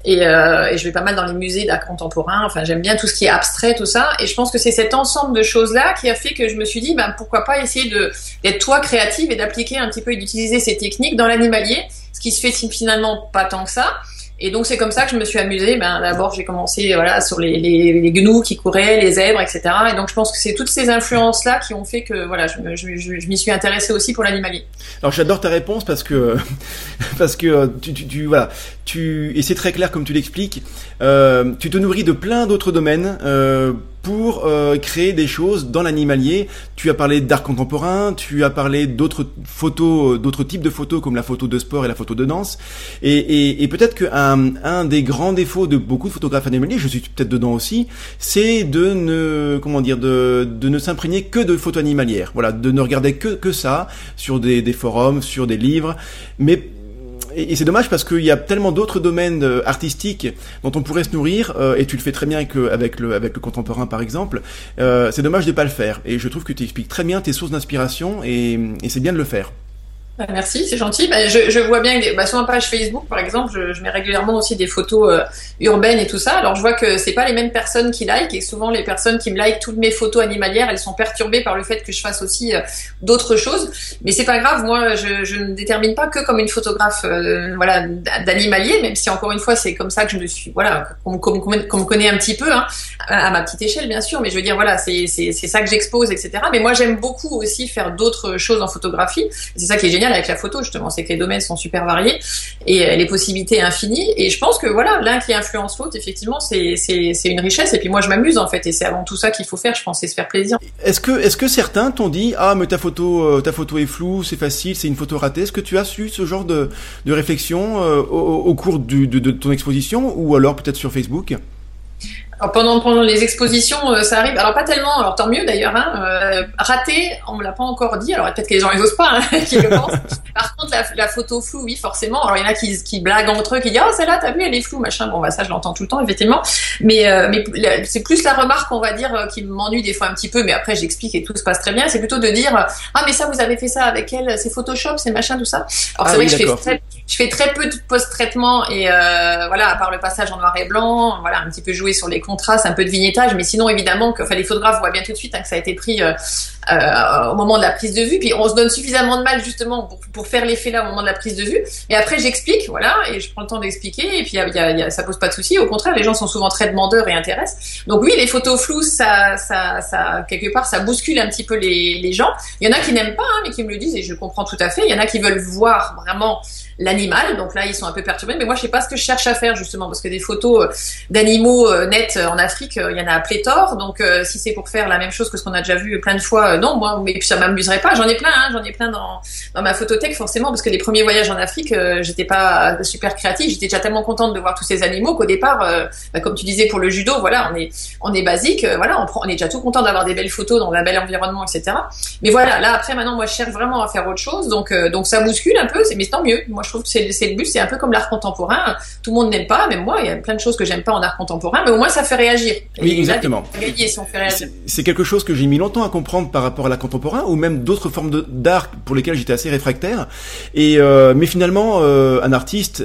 Et, euh, et, je vais pas mal dans les musées d'art contemporain. Enfin, j'aime bien tout ce qui est abstrait, tout ça. Et je pense que c'est cet ensemble de choses-là qui a fait que je me suis dit, ben, pourquoi pas essayer d'être toi créative et d'appliquer un petit peu et d'utiliser ces techniques dans l'animalier, ce qui se fait finalement pas tant que ça. Et donc c'est comme ça que je me suis amusée. Ben d'abord j'ai commencé voilà sur les, les, gnous qui couraient, les zèbres, etc. Et donc je pense que c'est toutes ces influences là qui ont fait que voilà je, je, je, m'y suis intéressée aussi pour l'animalier. Alors j'adore ta réponse parce que parce que tu voilà tu et c'est très clair comme tu l'expliques. Euh, tu te nourris de plein d'autres domaines. Euh, pour euh, créer des choses dans l'animalier. Tu as parlé d'art contemporain, tu as parlé d'autres photos, euh, d'autres types de photos comme la photo de sport et la photo de danse. Et, et, et peut-être qu'un un des grands défauts de beaucoup de photographes animaliers, je suis peut-être dedans aussi, c'est de ne comment dire de, de ne s'imprégner que de photos animalières. Voilà, de ne regarder que que ça sur des, des forums, sur des livres, mais et, c'est dommage parce qu'il y a tellement d'autres domaines euh, artistiques dont on pourrait se nourrir, euh, et tu le fais très bien avec le, avec le, contemporain par exemple. Euh, c'est dommage de pas le faire. Et je trouve que tu expliques très bien tes sources d'inspiration, et, et c'est bien de le faire. Bah, merci, c'est gentil. Bah, je, vois bien que bah, sur ma page Facebook, par exemple, je, mets régulièrement aussi des photos euh, urbaines et tout ça. Alors je vois que c'est pas les mêmes personnes qui like et souvent les personnes qui me like toutes mes photos animalières, elles sont perturbées par le fait que je fasse aussi euh, d'autres choses. Mais c'est pas grave, moi je, ne détermine pas que comme une photographe euh, voilà d'animalier, même si encore une fois c'est comme ça que je me suis voilà qu'on me connaît un petit peu hein, à ma petite échelle bien sûr. Mais je veux dire voilà c'est c'est ça que j'expose etc. Mais moi j'aime beaucoup aussi faire d'autres choses en photographie. C'est ça qui est génial avec la photo justement, c'est que les domaines sont super variés et euh, les possibilités infinies. Et je pense que voilà, l'un qui influence l'autre, effectivement, c'est une richesse. Et puis moi, je m'amuse en fait, et c'est avant tout ça qu'il faut faire. Je pense, c'est se faire plaisir. Est-ce que est-ce que certains t'ont dit ah mais ta photo euh, ta photo est floue, c'est facile, c'est une photo ratée. Est-ce que tu as su ce genre de de réflexion euh, au, cours de, de ton exposition ou alors peut-être sur Facebook? Alors pendant, pendant les expositions, euh, ça arrive. Alors pas tellement, alors tant mieux d'ailleurs. Hein, euh, raté, on me l'a pas encore dit. Alors peut-être que les gens ils osent pas, hein, qui le pensent. Par contre, la, la, photo floue, oui, forcément. Alors il y en a qui, qui blaguent entre eux, qui disent oh celle-là, t'as vu, elle est floue, machin. Bon bah ça, je l'entends tout le temps, effectivement. Mais euh, mais c'est plus la remarque, on va dire, euh, qui m'ennuie des fois un petit peu. Mais après, j'explique et tout se passe très bien. C'est plutôt de dire ah mais ça, vous avez fait ça avec elle, c'est Photoshop, c'est machin, tout ça. Alors ah c'est vrai que je fais, très, je fais très peu de post-traitement et voilà, à part le passage en noir et blanc, voilà, un petit peu jouer sur les contrastes, un peu de vignettage, mais sinon évidemment que enfin, les photographes voient bien tout de suite hein, que ça a été pris euh, au moment de la prise de vue, puis on se donne suffisamment de mal justement pour, pour faire l'effet là au moment de la prise de vue. Et après j'explique, voilà, et je prends le temps d'expliquer, et puis y a, y a, ça pose pas de souci. Au contraire, les gens sont souvent très demandeurs et intéressent. Donc oui, les photos floues, ça, ça, ça quelque part, ça bouscule un petit peu les, les gens. Il y en a qui n'aiment pas, hein, mais qui me le disent, et je comprends tout à fait. Il y en a qui veulent voir vraiment l'animal. Donc là, ils sont un peu perturbés. Mais moi, je sais pas ce que je cherche à faire justement, parce que des photos euh, d'animaux euh, nets euh, en Afrique, il y en a à pléthore. Donc si c'est pour faire la même chose que ce qu'on a déjà vu plein de fois, non, moi, mais puis ça m'amuserait pas. J'en ai plein, hein, j'en ai plein dans dans ma photothèque forcément, parce que les premiers voyages en Afrique, j'étais pas super créative. J'étais déjà tellement contente de voir tous ces animaux qu'au départ, bah, comme tu disais pour le judo, voilà, on est on est basique, voilà, on, prend, on est déjà tout content d'avoir des belles photos dans un bel environnement, etc. Mais voilà, là après maintenant, moi, je cherche vraiment à faire autre chose. Donc donc ça bouscule un peu, mais tant mieux. Moi, je trouve que c'est c'est le but, c'est un peu comme l'art contemporain. Tout le monde n'aime pas, même moi, il y a plein de choses que j'aime pas en art contemporain, mais au moins ça fait réagir. Oui, exactement. C'est quelque chose que j'ai mis longtemps à comprendre par rapport à l'art contemporain ou même d'autres formes d'art pour lesquelles j'étais assez réfractaire. Et mais finalement, un artiste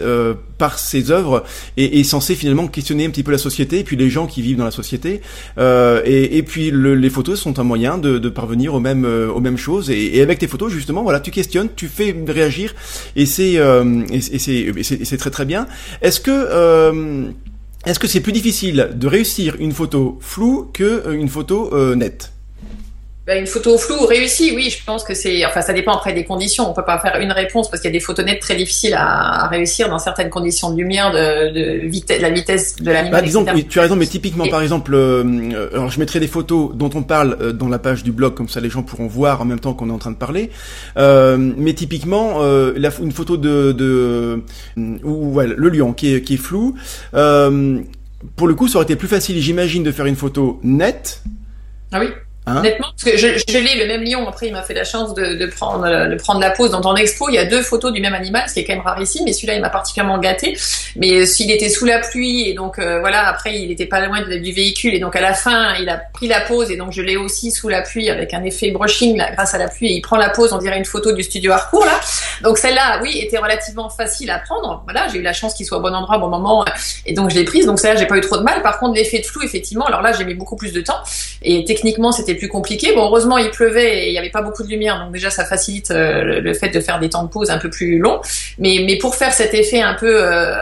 par ses œuvres est, censé finalement questionner un petit peu la société et puis les gens qui vivent dans la société. Et, puis les photos sont un moyen de, parvenir aux mêmes aux mêmes choses. Et, avec tes photos justement, voilà, tu questionnes, tu fais réagir et c'est et c'est très très bien. Est-ce que est-ce que c'est plus difficile de réussir une photo floue que une photo euh, nette? Bah, une photo floue réussie, oui, je pense que c'est. Enfin, ça dépend après des conditions. On peut pas faire une réponse parce qu'il y a des photos nettes très difficiles à, réussir dans certaines conditions de lumière, de, de vitesse, la vitesse de l'animal. Bah, disons, oui, tu as raison, mais typiquement, par exemple, euh, alors je mettrai des photos dont on parle euh, dans la page du blog, comme ça les gens pourront voir en même temps qu'on est en train de parler. Euh, mais typiquement, euh, la, une photo de, de ou ouais, le lion qui est, qui est flou. pour le coup, ça aurait été plus facile, j'imagine, de faire une photo nette. Ah oui. Hein? Honnêtement, parce que je, je l'ai le même lion. Après, il m'a fait la chance de, de, prendre de prendre la pose dans ton expo. Il y a deux photos du même animal, ce qui est quand même rare ici. Mais celui-là, il m'a particulièrement gâté. Mais euh, s'il était sous la pluie et donc euh, voilà, après, il était pas loin du véhicule et donc à la fin, il a pris la pose et donc je l'ai aussi sous la pluie avec un effet brushing là, grâce à la pluie. Et il prend la pose, on dirait une photo du studio Harcourt là. Donc celle-là, oui, était relativement facile à prendre. Voilà, j'ai eu la chance qu'il soit au bon endroit, au bon moment, et donc je l'ai prise. Donc celle-là, j'ai pas eu trop de mal. Par contre, l'effet de flou, effectivement, alors là, j'ai mis beaucoup plus de temps et techniquement, c'était plus compliqué. Bon, heureusement, il pleuvait et il n'y avait pas beaucoup de lumière, donc déjà, ça facilite euh, le fait de faire des temps de pause un peu plus longs. Mais, mais pour faire cet effet un peu, euh,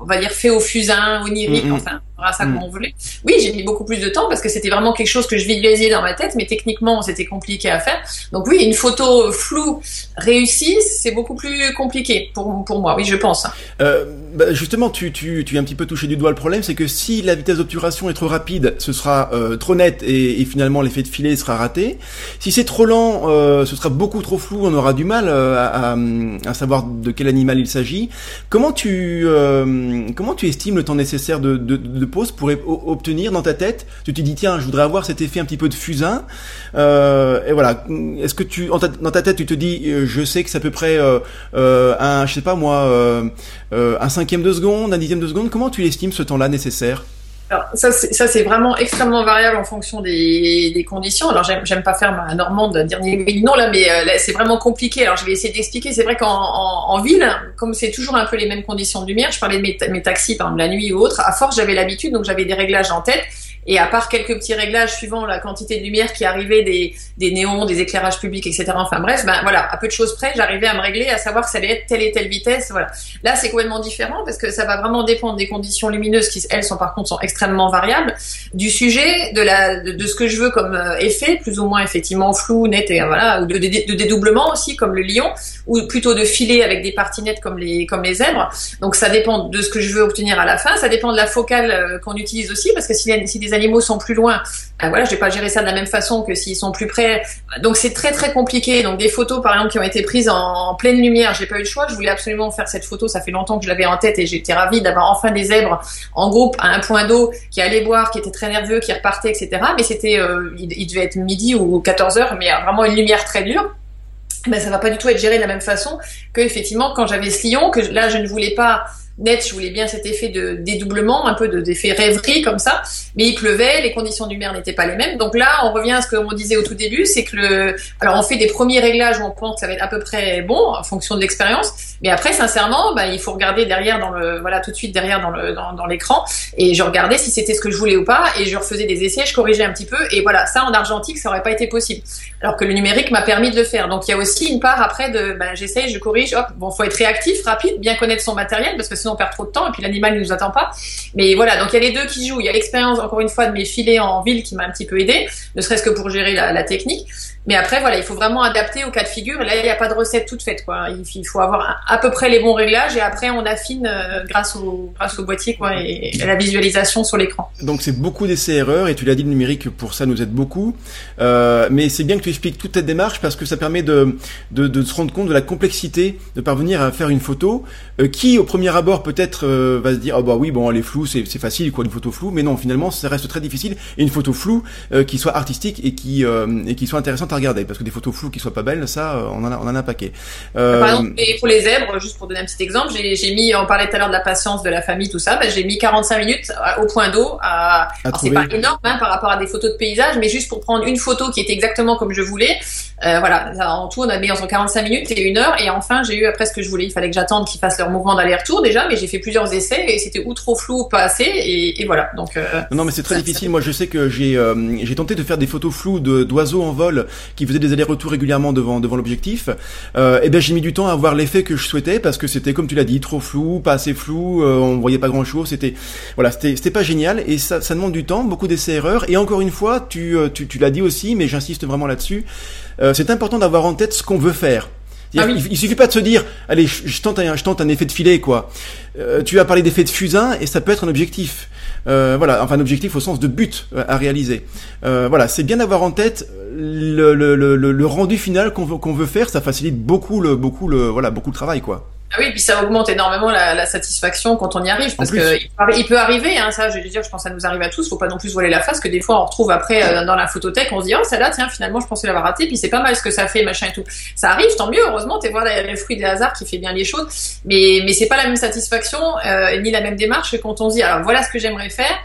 on va dire, fait au fusain, onirique, mm-hmm. enfin, ça mm. voulait. Oui, j'ai mis beaucoup plus de temps parce que c'était vraiment quelque chose que je visualisais dans ma tête, mais techniquement, c'était compliqué à faire. Donc oui, une photo floue réussie, c'est beaucoup plus compliqué pour, pour moi, oui, je pense. Euh, bah, justement, tu, tu, tu as un petit peu touché du doigt le problème, c'est que si la vitesse d'obturation est trop rapide, ce sera euh, trop net et, et finalement l'effet de filet sera raté. Si c'est trop lent, euh, ce sera beaucoup trop flou, on aura du mal euh, à, à, à, savoir de quel animal il s'agit. Comment tu euh, comment tu estimes le temps nécessaire de, de, de pose pour obtenir dans ta tête Tu te dis tiens, je voudrais avoir cet effet un petit peu de fusain. Euh, et voilà. Est-ce que tu dans ta tête tu te dis euh, je sais que c'est à peu près euh, un je sais pas moi un cinquième de seconde, un dixième de seconde. Comment tu estimes ce temps-là nécessaire? Alors, ça, c'est vraiment extrêmement variable en fonction des, des conditions. Alors, j'aime pas faire ma normande dernier non là, mais euh, c'est vraiment compliqué. Alors, je vais essayer d'expliquer. C'est vrai qu'en en, en, ville, comme c'est toujours un peu les mêmes conditions de lumière, je parlais de mes, mes taxis, par exemple, la nuit ou autre. À force, j'avais l'habitude, donc j'avais des réglages en tête. Et à part quelques petits réglages suivant la quantité de lumière qui arrivait des, des néons, des éclairages publics, etc. Enfin bref, ben voilà, à peu de choses près, j'arrivais à me régler, à savoir que ça allait être telle et telle vitesse. Voilà. Là, c'est complètement différent parce que ça va vraiment dépendre des conditions lumineuses qui, elles, sont par contre sont extrêmement variables, du sujet, de la, de, ce que je veux comme euh, effet, plus ou moins effectivement flou, net et voilà, ou de, de, dédoublement aussi comme le lion, ou plutôt de filet avec des parties nettes comme les comme les zèbres. Donc ça dépend de ce que je veux obtenir à la fin. Ça dépend de la focale euh, qu'on utilise aussi parce que si, si des animaux sont plus loin, ben voilà, je vais pas gérer ça de la même façon que s'ils sont plus près. Donc c'est très très compliqué. Donc des photos par exemple qui ont été prises en, pleine lumière, j'ai pas eu le choix. Je voulais absolument faire cette photo. Ça fait longtemps que je l'avais en tête et j'étais ravie d'avoir enfin des zèbres en groupe à un point d'eau qui allaient boire, qui étaient très nerveux, qui repartaient, etc. Mais c'était, euh, il, devait être midi ou 14 heures, mais vraiment une lumière très dure. Ben ça va pas du tout être géré de la même façon que effectivement quand j'avais ce lion que là je ne voulais pas net, je voulais bien cet effet de dédoublement, un peu d'effet rêverie comme ça, mais il pleuvait, les conditions du mer n'étaient pas les mêmes. Donc là, on revient à ce qu'on disait au tout début, c'est que le, alors on fait des premiers réglages où on pense que ça va être à peu près bon en fonction de l'expérience, mais après, sincèrement, bah, il faut regarder derrière dans le, voilà, tout de suite derrière dans dans, l'écran, et je regardais si c'était ce que je voulais ou pas, et je refaisais des essais, je corrigeais un petit peu, et voilà, ça en argentique, ça aurait pas été possible. Alors que le numérique m'a permis de le faire. Donc il y a aussi une part après de, bah, j'essaye, je corrige, hop, bon, faut être réactif, rapide, bien connaître son matériel, parce que sinon on perd trop de temps et puis l'animal ne nous attend pas. Mais voilà, donc il y a les deux qui jouent. Il y a l'expérience, encore une fois, de mes filets en ville qui m'a un petit peu aidé, ne serait-ce que pour gérer la, la technique. Mais après, voilà, il faut vraiment adapter au cas de figure. Là, il n'y a pas de recette toute faite, quoi. Il faut avoir à peu près les bons réglages et après, on affine euh, grâce au boîtier, quoi, et, à la visualisation sur l'écran. Donc, c'est beaucoup d'essais-erreurs et tu l'as dit, le numérique pour ça nous aide beaucoup. Euh, mais c'est bien que tu expliques toute cette démarche parce que ça permet de, se rendre compte de la complexité de parvenir à faire une photo euh, qui, au premier abord, peut-être va se dire, oh bah oui, bon, elle est floue, c'est facile, quoi, une photo floue. Mais non, finalement, ça reste très difficile. Et une photo floue qui soit artistique et et qui soit intéressante à regarder parce que des photos floues qui soient pas belles, ça, on en a, on en a un paquet. Par exemple, pour les zèbres, juste pour donner un petit exemple, j'ai mis, on parlait tout à l'heure de la patience de la famille, tout ça, ben, j'ai mis 45 minutes au point d'eau à, c'est pas énorme hein, par rapport à des photos de paysage, mais juste pour prendre une photo qui était exactement comme je voulais. Euh, voilà, en tout, on a mis entre 45 minutes et une heure, et enfin, j'ai eu après ce que je voulais. Il fallait que j'attende qu'ils fassent leur mouvement d'aller-retour déjà, mais j'ai fait plusieurs essais et c'était ou trop flou ou pas assez, et, et voilà. Donc euh, non, mais c'est très difficile. Moi, je sais que j'ai euh, j'ai tenté de faire des photos floues de d'oiseaux en vol qui faisaient des allers-retours régulièrement devant devant l'objectif. Euh, et ben j'ai mis du temps à avoir l'effet que je souhaitais parce que c'était comme tu l'as dit, trop flou, pas assez flou, euh, on voyait pas grand chose. C'était voilà, c'était c'était pas génial et ça ça demande du temps, beaucoup d'essais erreurs. Et encore une fois, tu tu, tu l'as dit aussi, mais j'insiste vraiment là-dessus. Euh, c'est important d'avoir en tête ce qu'on veut faire. Ah il, suffit pas de se dire, allez, je, tente un, je tente un effet de filet, quoi. Euh, tu as parlé d'effet de fusain et ça peut être un objectif. Euh, voilà, enfin un objectif au sens de but à réaliser. voilà, c'est bien d'avoir en tête le, le, le, le rendu final qu'on veut, qu'on veut faire. Ça facilite beaucoup le, beaucoup le, voilà, beaucoup le travail, quoi. Ah oui, puis ça augmente énormément la, la satisfaction quand on y arrive, parce que il, peut arriver, hein, ça, je veux dire, je pense que ça nous arrive à tous. Faut pas non plus voiler la face, que des fois on retrouve après euh, dans la photothèque, on se dit oh celle-là, tiens, finalement, je pensais l'avoir raté, puis c'est pas mal ce que ça fait, machin et tout. Ça arrive, tant mieux, heureusement, t'es voir le fruit des hasards qui fait bien les choses, mais mais c'est pas la même satisfaction euh, ni la même démarche quand on se dit alors voilà ce que j'aimerais faire.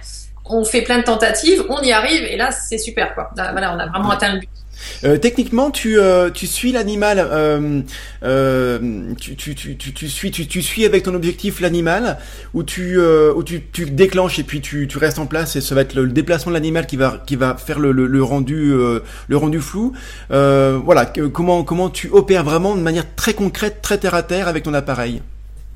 On fait plein de tentatives, on y arrive, et là c'est super quoi. voilà, on a vraiment atteint le but. Euh, techniquement, tu, euh, tu suis l'animal, euh, euh tu, tu, tu, tu, suis, tu, tu suis avec ton objectif l'animal, ou tu, ou tu, tu déclenches et puis tu, tu restes en place et ça va être le, déplacement de l'animal qui va, qui va faire le, le, le rendu, le rendu flou. voilà, comment, comment tu opères vraiment de manière très concrète, très terre à terre avec ton appareil?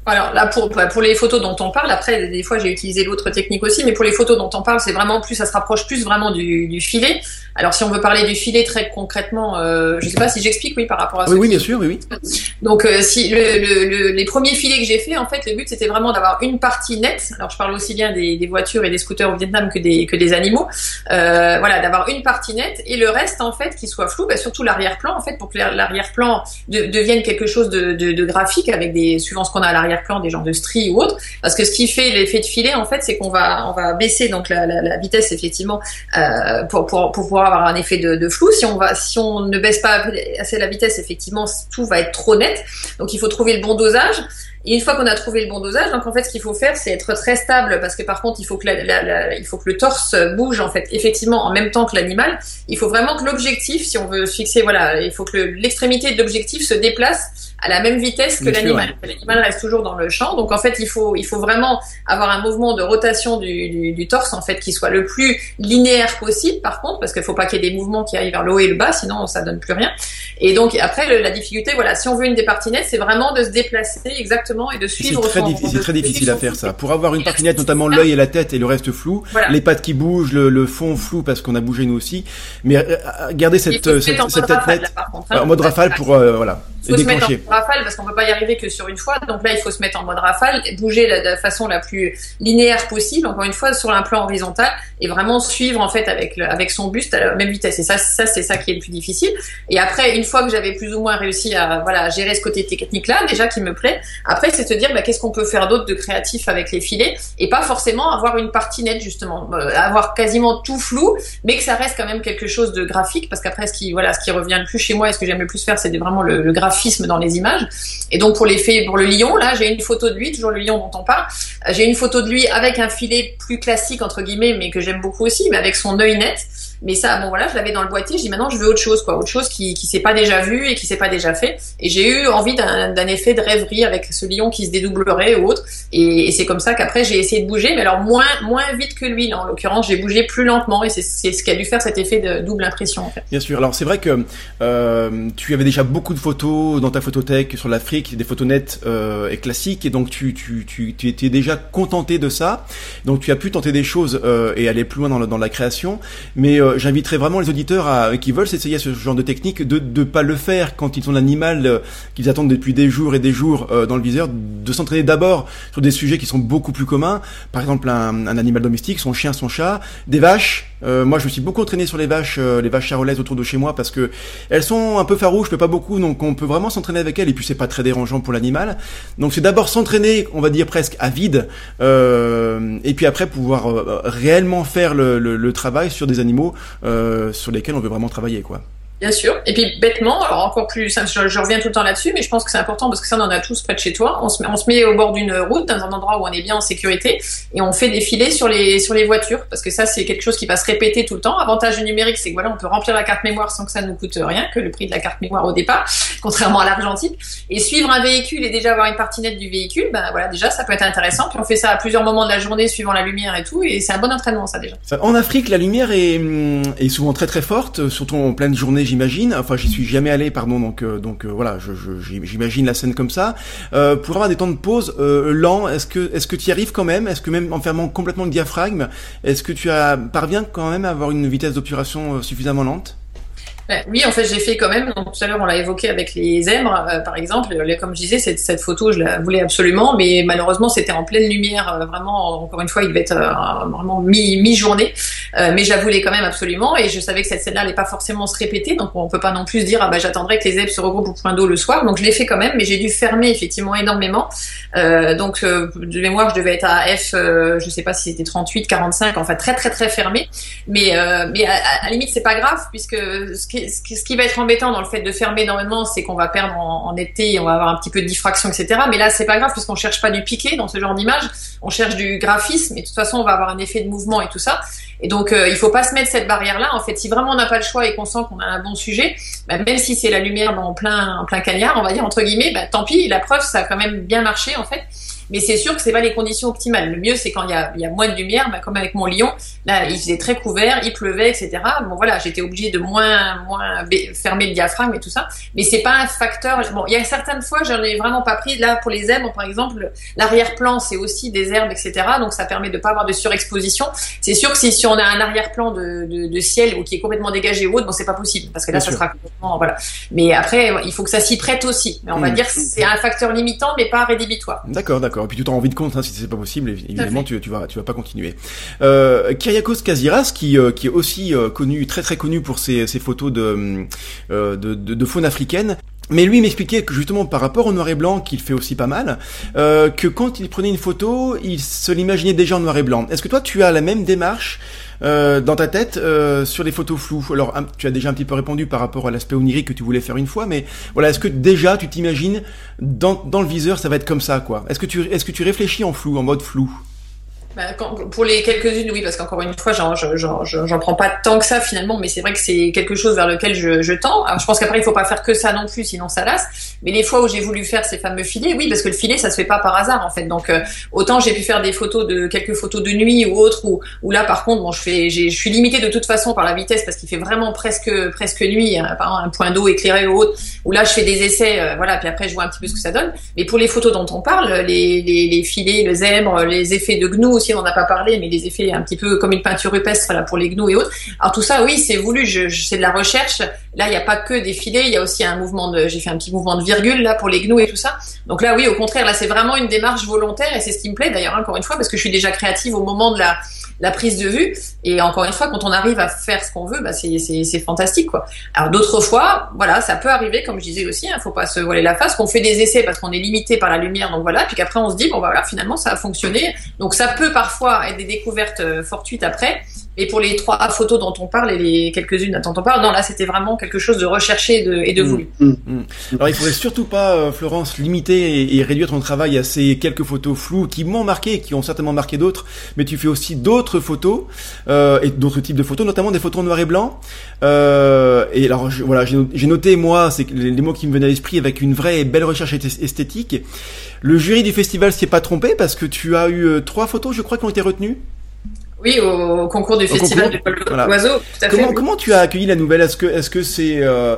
Alors là, pour, bah, pour les photos dont on parle, après, des fois, j'ai utilisé l'autre technique aussi, mais pour les photos dont on parle, c'est vraiment plus, ça se rapproche plus vraiment du, du filet. Alors, si on veut parler du filet très concrètement, euh, je sais pas si j'explique, oui, par rapport à ça. Oui, oui, bien sûr, oui, oui. Donc, euh, si le, le, les premiers filets que j'ai fait, en fait, le but, c'était vraiment d'avoir une partie nette. Alors, je parle aussi bien des, des, voitures et des scooters au Vietnam que des, que des animaux. Euh, voilà, d'avoir une partie nette et le reste, en fait, qui soit flou, bah, surtout l'arrière-plan, en fait, pour que l'arrière-plan devienne quelque chose de, de, de graphique avec des, suivant ce qu'on a à l'arrière-plan, des gens de stri ou autre. Parce que ce qui fait l'effet de filet, en fait, c'est qu'on va, on va baisser donc la, la, la vitesse, effectivement, euh, pour, pour, pour pouvoir avoir un effet de, de, flou. Si on va, si on ne baisse pas assez la vitesse, effectivement, tout va être trop net. Donc, il faut trouver le bon dosage. Et une fois qu'on a trouvé le bon dosage, donc en fait, ce qu'il faut faire, c'est être très stable parce que par contre, il faut que la, la, il faut que le torse bouge en fait effectivement en même temps que l'animal. Il faut vraiment que l'objectif, si on veut fixer, voilà, il faut que l'extrémité de l'objectif se déplace à la même vitesse que l'animal. L'animal reste toujours dans le champ, donc en fait, il faut, il faut vraiment avoir un mouvement de rotation du, du, du torse en fait qui soit le plus linéaire possible. Par contre, parce qu'il faut pas qu'il y ait des mouvements qui aillent vers le haut et le bas, sinon ça donne plus rien. Et donc après, la difficulté, voilà, si on veut une des c'est vraiment de se déplacer exactement et de suivre. C'est très, très difficile à faire ça. Pour avoir une partie nette, notamment l'œil et la tête et le reste flou, les pattes qui bougent, le, fond flou parce qu'on a bougé nous aussi. Mais euh, euh, garder cette, cette, tête nette hein. en mode rafale pour euh, voilà. Il faut se mettre en rafale parce qu'on peut pas y arriver que sur une fois. Donc là, il faut se mettre en mode rafale, bouger de la façon la plus linéaire possible, encore une fois, sur un plan horizontal et vraiment suivre en fait avec avec son buste à la même vitesse. Et ça, ça c'est ça qui est le plus difficile. Et après, une fois que j'avais plus ou moins réussi à voilà gérer ce côté technique là, déjà qui me plaît. Après, c'est se dire bah, qu'est-ce qu'on peut faire d'autre de créatif avec les filets et pas forcément avoir une partie nette justement, euh, avoir quasiment tout flou, mais que ça reste quand même quelque chose de graphique parce qu'après ce qui voilà ce qui revient le plus chez moi et ce que j'aime le plus faire, c'est vraiment le, le graphisme dans les images. Et donc pour l'effet pour le lion, là j'ai une photo de lui, toujours le lion dont on parle. J'ai une photo de lui avec un filet plus classique entre guillemets, mais que j'aime beaucoup aussi, mais avec son œil net. Mais ça, bon voilà, je l'avais dans le boîtier. Je dis maintenant, je veux autre chose, quoi, autre chose qui qui s'est pas déjà vu et qui s'est pas déjà fait. Et j'ai eu envie d'un effet de rêverie avec ce lion qui se dédoublerait ou autre. Et, et c'est comme ça qu'après j'ai essayé de bouger, mais alors moins moins vite que lui. Là, en l'occurrence, j'ai bougé plus lentement et c'est ce qui a dû faire cet effet de double impression. En fait. Bien sûr. Alors c'est vrai que euh, tu avais déjà beaucoup de photos dans ta photothèque sur l'Afrique, des photos nettes euh, et classiques, et donc tu tu tu tu étais déjà contenté de ça. Donc tu as pu tenter des choses euh, et aller plus loin dans, dans la création, mais euh, j'inviterais vraiment les auditeurs à, qui veulent s'essayer à ce genre de technique de ne pas le faire quand ils ont l'animal euh, qu'ils attendent depuis des jours et des jours euh, dans le viseur, de s'entraîner d'abord sur des sujets qui sont beaucoup plus communs, par exemple un, un animal domestique, son chien, son chat, des vaches. moi, je me suis beaucoup entraîné sur les vaches, les vaches charolaises autour de chez moi parce que elles sont un peu farouches, mais pas beaucoup, donc on peut vraiment s'entraîner avec elles et puis c'est pas très dérangeant pour l'animal. Donc c'est d'abord s'entraîner, on va dire presque à vide, et puis après pouvoir réellement faire le, le, le travail sur des animaux euh, sur lesquels on veut vraiment travailler, quoi. Bien sûr. Et puis bêtement, alors encore plus, je, reviens tout le temps là-dessus, mais je pense que c'est important parce que ça, on en a tous près de chez toi. On se, met, on se met au bord d'une route, dans un endroit où on est bien en sécurité, et on fait défiler sur les sur les voitures, parce que ça, c'est quelque chose qui va se répéter tout le temps. Avantage du numérique, c'est que voilà, on peut remplir la carte mémoire sans que ça nous coûte rien, que le prix de la carte mémoire au départ, contrairement à l'argentique. Et suivre un véhicule et déjà avoir une partie nette du véhicule, ben voilà, déjà, ça peut être intéressant. Puis on fait ça à plusieurs moments de la journée, suivant la lumière et tout, et c'est un bon entraînement, ça déjà. En Afrique, la lumière est, hum, est souvent très très forte, surtout en pleine journée, j'imagine. Enfin, j'y suis jamais allé, pardon. Donc, euh, donc euh, voilà, j'imagine la scène comme ça. Euh, pour avoir des temps de pause lents, est-ce que est-ce que tu y arrives quand même? Est-ce que même en fermant complètement le diaphragme, est-ce que tu parviens quand même à avoir une vitesse d'obturation suffisamment lente? Oui, en fait, j'ai fait quand même. Tout à l'heure, on l'a évoqué avec les zèbres, euh, par exemple. Comme je disais, cette, photo, je la voulais absolument, mais malheureusement, c'était en pleine lumière. Euh, vraiment, encore une fois, il devait être euh, vraiment mi-journée, mais je la voulais quand même absolument. Et je savais que cette scène-là n'allait pas forcément se répéter, donc on peut pas non plus dire ah bah j'attendrai que les zèbres se regroupent au point d'eau le soir. Donc je l'ai fait quand même, mais j'ai dû fermer effectivement énormément. donc de mémoire, je devais être à F, je sais pas si c'était 38, 45, enfin très très très fermé. Mais à, à, limite, c'est pas grave puisque ce qui ce qui va être embêtant dans le fait de fermer énormément, c'est qu'on va perdre en, été, on va avoir un petit peu de diffraction, etc. Mais là, c'est pas grave puisqu'on cherche pas du piqué dans ce genre d'image, on cherche du graphisme et de toute façon, on va avoir un effet de mouvement et tout ça. Et donc, euh, il faut pas se mettre cette barrière-là. En fait, si vraiment on n'a pas le choix et qu'on sent qu'on a un bon sujet, bah, même si c'est la lumière en plein, en plein cagnard, on va dire entre guillemets, bah, tant pis. La preuve, ça a quand même bien marché en fait. Mais c'est sûr que c'est pas les conditions optimales. Le mieux, c'est quand il y a, y a moins de lumière, bah, comme avec mon lion. Là, il faisait très couvert, il pleuvait, etc. Bon, voilà, j'étais obligée de moins, moins fermer le diaphragme et tout ça. Mais c'est pas un facteur. Bon, il y a certaines fois, j'en ai vraiment pas pris. Là, pour les zèbres, par exemple, l'arrière-plan, c'est aussi des herbes, etc. Donc, ça permet de pas avoir de surexposition. C'est sûr que si, si on a un arrière-plan de, de, de, ciel ou qui est complètement dégagé ou autre, bon, c'est pas possible parce que là, ça sera complètement, voilà. Mais après, il faut que ça s'y prête aussi. Mais on va mmh. dire que c'est un facteur limitant, mais pas rédhibitoire. D'accord, d'accord. Et puis tu t'en envie de compte, hein, si c'est pas possible, évidemment tu, tu vas tu vas pas continuer. Euh, Kyriakos Kaziras, qui euh, qui est aussi euh, connu, très très connu pour ses, ses photos de, euh, de, de, de faune africaine. Mais lui m'expliquait que justement par rapport au noir et blanc, qu'il fait aussi pas mal, euh, que quand il prenait une photo, il se l'imaginait déjà en noir et blanc. Est-ce que toi tu as la même démarche euh, dans ta tête euh, sur les photos floues Alors, tu as déjà un petit peu répondu par rapport à l'aspect onirique que tu voulais faire une fois, mais voilà, est-ce que déjà tu t'imagines dans, dans le viseur, ça va être comme ça, quoi? Est-ce que tu est-ce que tu réfléchis en flou, en mode flou? Bah, quand, pour les quelques-unes, oui, parce qu'encore une fois, j'en, prends pas tant que ça finalement, mais c'est vrai que c'est quelque chose vers lequel je, je tends. Alors, je pense qu'après, il faut pas faire que ça non plus, sinon ça lasse. Mais les fois où j'ai voulu faire ces fameux filets, oui, parce que le filet, ça se fait pas par hasard en fait. Donc, euh, autant j'ai pu faire des photos de quelques photos de nuit ou autres, où, où là, par contre, bon, je fais, je suis limitée de toute façon par la vitesse parce qu'il fait vraiment presque presque nuit, hein, par un point d'eau éclairé ou autre. Où là, je fais des essais, euh, voilà, puis après, je vois un petit peu ce que ça donne. Mais pour les photos dont on parle, les, les, les filets, le zèbre, les effets de gnou aussi, on n'en a pas parlé mais des effets un petit peu comme une peinture rupestre là pour les gnous et autres. Alors tout ça, oui, c'est voulu. Je c'est de la recherche. Là, il n'y a pas que des filets, il y a aussi un mouvement de. J'ai fait un petit mouvement de virgule là pour les gnous et tout ça. Donc là, oui, au contraire, là, c'est vraiment une démarche volontaire et c'est ce qui me plaît d'ailleurs encore une fois parce que je suis déjà créative au moment de la la prise de vue. Et encore une fois, quand on arrive à faire ce qu'on veut, bah c'est fantastique quoi. Alors d'autres fois, voilà, ça peut arriver, comme je disais aussi, il hein, faut pas se voiler la face, qu'on fait des essais parce qu'on est limité par la lumière, donc voilà, puis qu'après on se dit bon bah, voilà, finalement ça a fonctionné. Donc ça peut parfois être des découvertes euh, fortuites après. Et pour les trois photos dont on parle et les quelques-unes dont on parle, non, là, c'était vraiment quelque chose de recherché et de, et de mm. voulu. Mm. Mm. Alors, il faudrait surtout pas, euh, Florence, limiter et, réduire ton travail à ces quelques photos floues qui m'ont marqué, et qui ont certainement marqué d'autres, mais tu fais aussi d'autres photos euh, et d'autres types de photos, notamment des photos en noir et blanc. Euh, et alors, voilà, j'ai noté moi, c'est les, les mots qui me venaient à l'esprit avec une vraie et belle recherche esthétique. Le jury du festival s'y est pas trompé parce que tu as eu trois photos, je crois, qui ont été retenues. Oui, au, concours du festival du voilà. Tout à comment, fait. comment tu as accueilli la nouvelle? Est-ce que est-ce que c'est euh,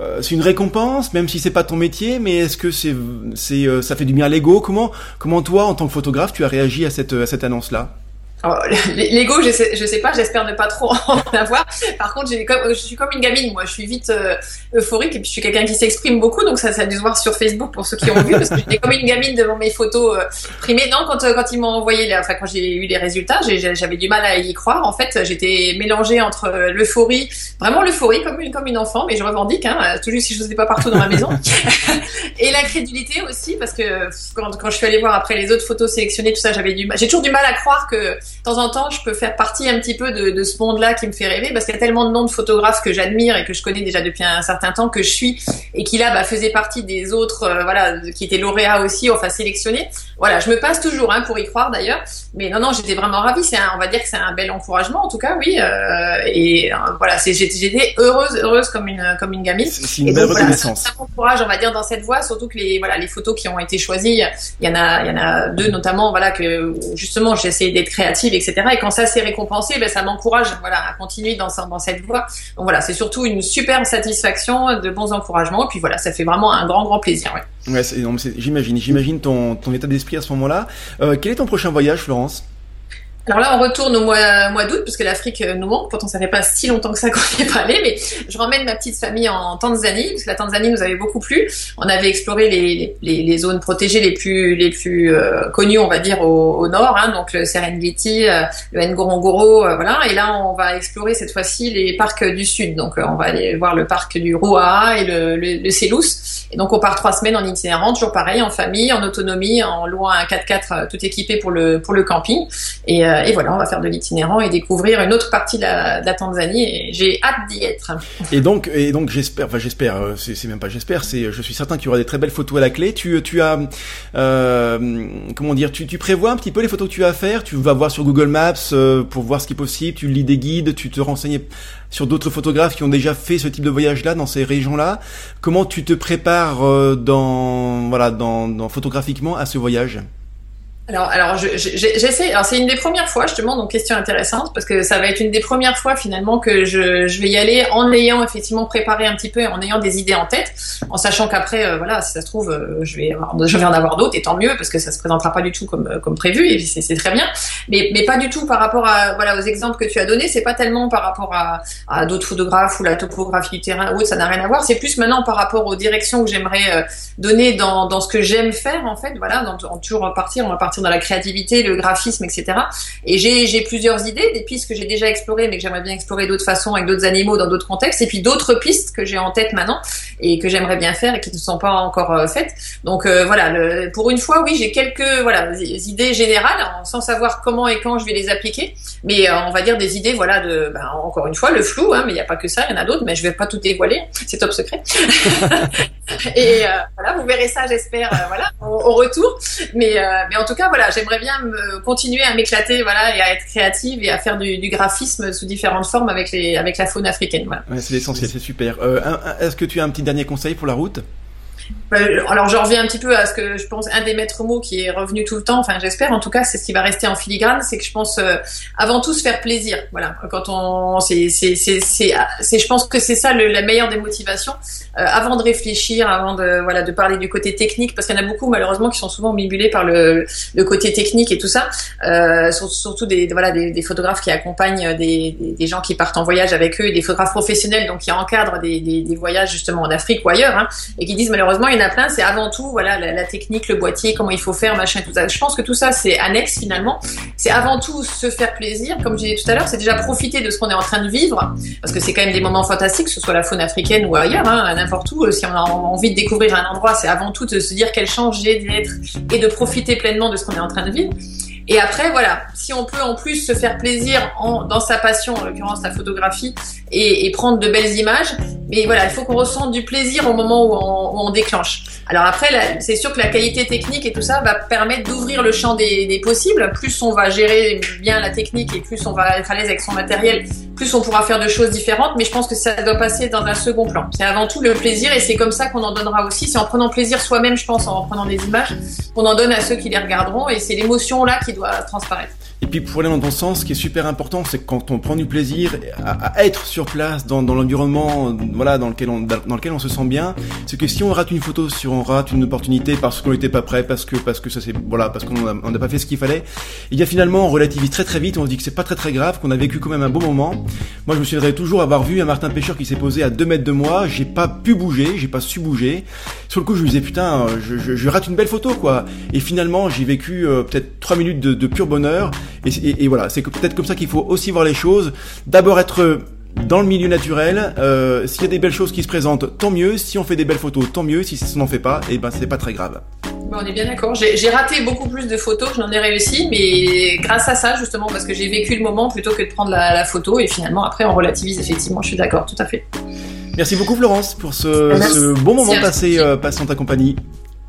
euh, c'est une récompense, même si c'est pas ton métier, mais est-ce que c'est c'est euh, ça fait du bien à l'ego? Comment comment toi, en tant que photographe, tu as réagi à cette à cette annonce là L'ego, je sais, je sais pas, j'espère ne pas trop en avoir. Par contre, je suis comme une gamine, moi, je suis vite euh, euphorique et puis je suis quelqu'un qui s'exprime beaucoup, donc ça, ça a dû se voir sur Facebook pour ceux qui ont vu, parce que j'étais comme une gamine devant mes photos euh, primées. Non, quand, euh, quand ils m'ont envoyé, enfin, quand j'ai eu les résultats, j'avais du mal à y croire. En fait, j'étais mélangée entre l'euphorie, vraiment l'euphorie, comme une, comme une enfant, mais je revendique, hein, toujours si je faisais pas partout dans ma maison, et l'incrédulité aussi, parce que quand, quand je suis allée voir après les autres photos sélectionnées, tout ça, j'avais du, j'ai toujours du mal à croire que temps en temps, je peux faire partie un petit peu de, de ce monde-là qui me fait rêver parce qu'il y a tellement de noms de photographes que j'admire et que je connais déjà depuis un certain temps que je suis et qui là bah, faisait partie des autres, euh, voilà, qui étaient lauréats aussi, enfin sélectionnés. Voilà, je me passe toujours hein, pour y croire d'ailleurs, mais non, non, j'étais vraiment ravie. C'est, on va dire que c'est un bel encouragement en tout cas, oui. Euh, et euh, voilà, c'est, j'étais heureuse, heureuse comme une comme une gamine. C'est une belle reconnaissance. ça, ça m'encourage, on va dire, dans cette voie, surtout que les voilà les photos qui ont été choisies, il y en a, il y en a deux notamment, voilà que justement j'ai essayé d'être créative, etc. Et quand ça s'est récompensé, ben ça m'encourage, voilà, à continuer dans cette voie. Donc voilà, c'est surtout une super satisfaction, de bons encouragements, et puis voilà, ça fait vraiment un grand grand plaisir. Ouais. J'imagine, j'imagine ton, ton état d'esprit à ce moment-là. Euh, quel est ton prochain voyage, Florence? Alors là, on retourne au mois, mois d'août, parce que l'Afrique euh, nous manque. Pourtant, ça fait pas si longtemps que ça qu'on n'y est pas allé, mais je ramène ma petite famille en Tanzanie, parce que la Tanzanie nous avait beaucoup plu. On avait exploré les, les, les zones protégées les plus, les plus euh, connues, on va dire, au, au nord, hein, donc le Serengeti, euh, le Ngorongoro, euh, voilà. Et là, on va explorer cette fois-ci les parcs du sud. Donc, on va aller voir le parc du Ruaha et le, le, le Selous. Et donc, on part trois semaines en itinérant, toujours pareil, en famille, en autonomie, en louant un 4x4 euh, tout équipé pour le, pour le camping. Et, euh, et voilà, on va faire de l'itinérant et découvrir une autre partie de la, Tanzanie. J'ai hâte d'y être. Et donc, j'espère, enfin j'espère, euh, c'est même pas j'espère, c'est, je suis certain qu'il y aura des très belles photos à la clé. Tu, as, euh, comment dire, tu, prévois un petit peu les photos que tu vas faire? Tu vas voir sur Google Maps euh, pour voir ce qui est possible. Tu lis des guides, tu te renseignes sur d'autres photographes qui ont déjà fait ce type de voyage-là dans ces régions-là. Comment tu te prépares euh, dans, voilà, dans photographiquement à ce voyage? Alors, alors je- je- j'essaie. Alors, c'est une des premières fois, justement, donc question intéressante, parce que ça va être une des premières fois finalement que je, je vais y aller en ayant effectivement préparé un petit peu et en ayant des idées en tête, en sachant qu'après, euh, voilà, si ça se trouve, euh, je vais, je vais en avoir d'autres, et tant mieux, parce que ça se présentera pas du tout comme euh, comme prévu, et c'est très bien. Mais mais pas du tout par rapport à voilà aux exemples que tu as donnés. C'est pas tellement par rapport à, à d'autres photographes ou la topographie du terrain ou autre, ça n'a rien à voir. C'est plus maintenant par rapport aux directions que j'aimerais donner dans dans ce que j'aime faire en fait. Voilà, dans, en toujours repartir, on va partir dans la créativité, le graphisme, etc. Et j'ai plusieurs idées, des pistes que j'ai déjà explorées, mais que j'aimerais bien explorer d'autres façons avec d'autres animaux dans d'autres contextes, et puis d'autres pistes que j'ai en tête maintenant et que j'aimerais bien faire et qui ne sont pas encore euh, faites. Donc euh, voilà, pour une fois, oui, j'ai quelques idées générales, sans savoir comment et quand je vais les appliquer, mais euh, on va dire des idées, voilà, de ben, encore une fois le flou, hein, mais il n'y a pas que ça, il y en a d'autres, mais je vais pas tout dévoiler, c'est top secret. et euh, voilà, vous verrez ça, j'espère, euh, voilà, au, retour. Mais euh, mais en tout cas, voilà, j'aimerais bien continuer à m'éclater, voilà, et à être créative et à faire du, graphisme sous différentes formes avec les avec la faune africaine, c'est l'essentiel, c'est super. Est-ce que tu as un petit dernier conseil pour la route? Alors je reviens un petit peu à ce que je pense un des maîtres mots qui est revenu tout le temps enfin j'espère en tout cas c'est ce qui va rester en filigrane c'est que je pense euh, avant tout se faire plaisir. Voilà. Quand on c'est c'est c'est c'est je pense que c'est ça le- la meilleure des motivations Euh, avant de réfléchir avant de voilà de parler du côté technique parce qu'il y en a beaucoup malheureusement qui sont souvent omnibulés par le le côté technique et tout ça. Euh, sur- surtout des voilà des, des photographes qui accompagnent des, des gens qui partent en voyage avec eux des photographes professionnels donc qui encadrent des des, des voyages justement en Afrique ou ailleurs hein, et qui disent malheureusement il y en a plein. C'est avant tout voilà la, technique le boîtier comment il faut faire machin tout ça. Je pense que tout ça c'est annexe finalement. C'est avant tout se faire plaisir. Comme je disais tout à l'heure c'est déjà profiter de ce qu'on est en train de vivre. Parce que c'est quand même des moments fantastiques que ce soit la faune africaine ou ailleurs hein, n'importe où. Si on a envie de découvrir un endroit c'est avant tout de se dire quelle chance j'ai d'être et de profiter pleinement de ce qu'on est en train de vivre et après, voilà, si on peut en plus se faire plaisir en, dans sa passion, en l'occurrence la photographie, et, prendre de belles images, mais voilà, il faut qu'on ressente du plaisir au moment où on, où déclenche. Alors après, c'est sûr que la qualité technique et tout ça va permettre d'ouvrir le champ des, des possibles. Plus on va gérer bien la technique et plus on va être à l'aise avec son matériel, plus on pourra faire de choses différentes. Mais je pense que ça doit passer dans un second plan. C'est avant tout le plaisir et c'est comme ça qu'on en donnera aussi. C'est en prenant plaisir soi-même, je pense, en prenant des images, qu'on en donne à ceux qui les regarderont. Et c'est l'émotion là qui doit transparaître. Et puis pour aller dans ton sens, ce qui est super important, c'est que quand on prend du plaisir à, à être sur place, dans, dans l'environnement, voilà, dans lequel on dans lequel on se sent bien, c'est que si on rate une photo, si on rate une opportunité parce qu'on n'était pas prêt, parce que parce que ça c'est voilà, parce qu'on a- on n'a pas fait ce qu'il fallait, et bien finalement on relativise très très vite, on se dit que c'est pas très très grave, qu'on a vécu quand même un beau moment. Moi je me souviendrai toujours avoir vu un Martin Pêcheur qui s'est posé à 2 mètres de moi, j'ai pas pu bouger, j'ai pas su bouger. Sur le coup je me disais putain, je, je, je rate une belle photo quoi. Et finalement j'ai vécu euh, peut-être 3 minutes de, de pur bonheur. Et, et- et voilà, c'est peut-être comme ça qu'il faut aussi voir les choses. D'abord être dans le milieu naturel. Euh, S'il y a des belles choses qui se présentent, tant mieux. Si on fait des belles photos, tant mieux. Si ça n'en fait pas, et ben c'est pas très grave. on est bien d'accord. J'ai raté beaucoup plus de photos que j'en ai réussi, mais grâce à ça, justement, parce que j'ai vécu le moment plutôt que de prendre la, photo. Et finalement, après, on relativise, effectivement. Je suis d'accord, tout à fait. Merci beaucoup, Florence, pour ce, bon moment passé, euh, passé en ta compagnie.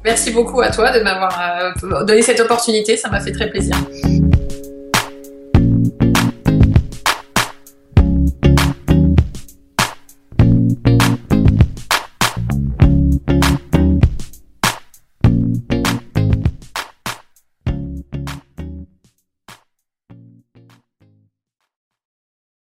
Merci beaucoup à toi de m'avoir euh, donné cette opportunité. Ça m'a fait très plaisir.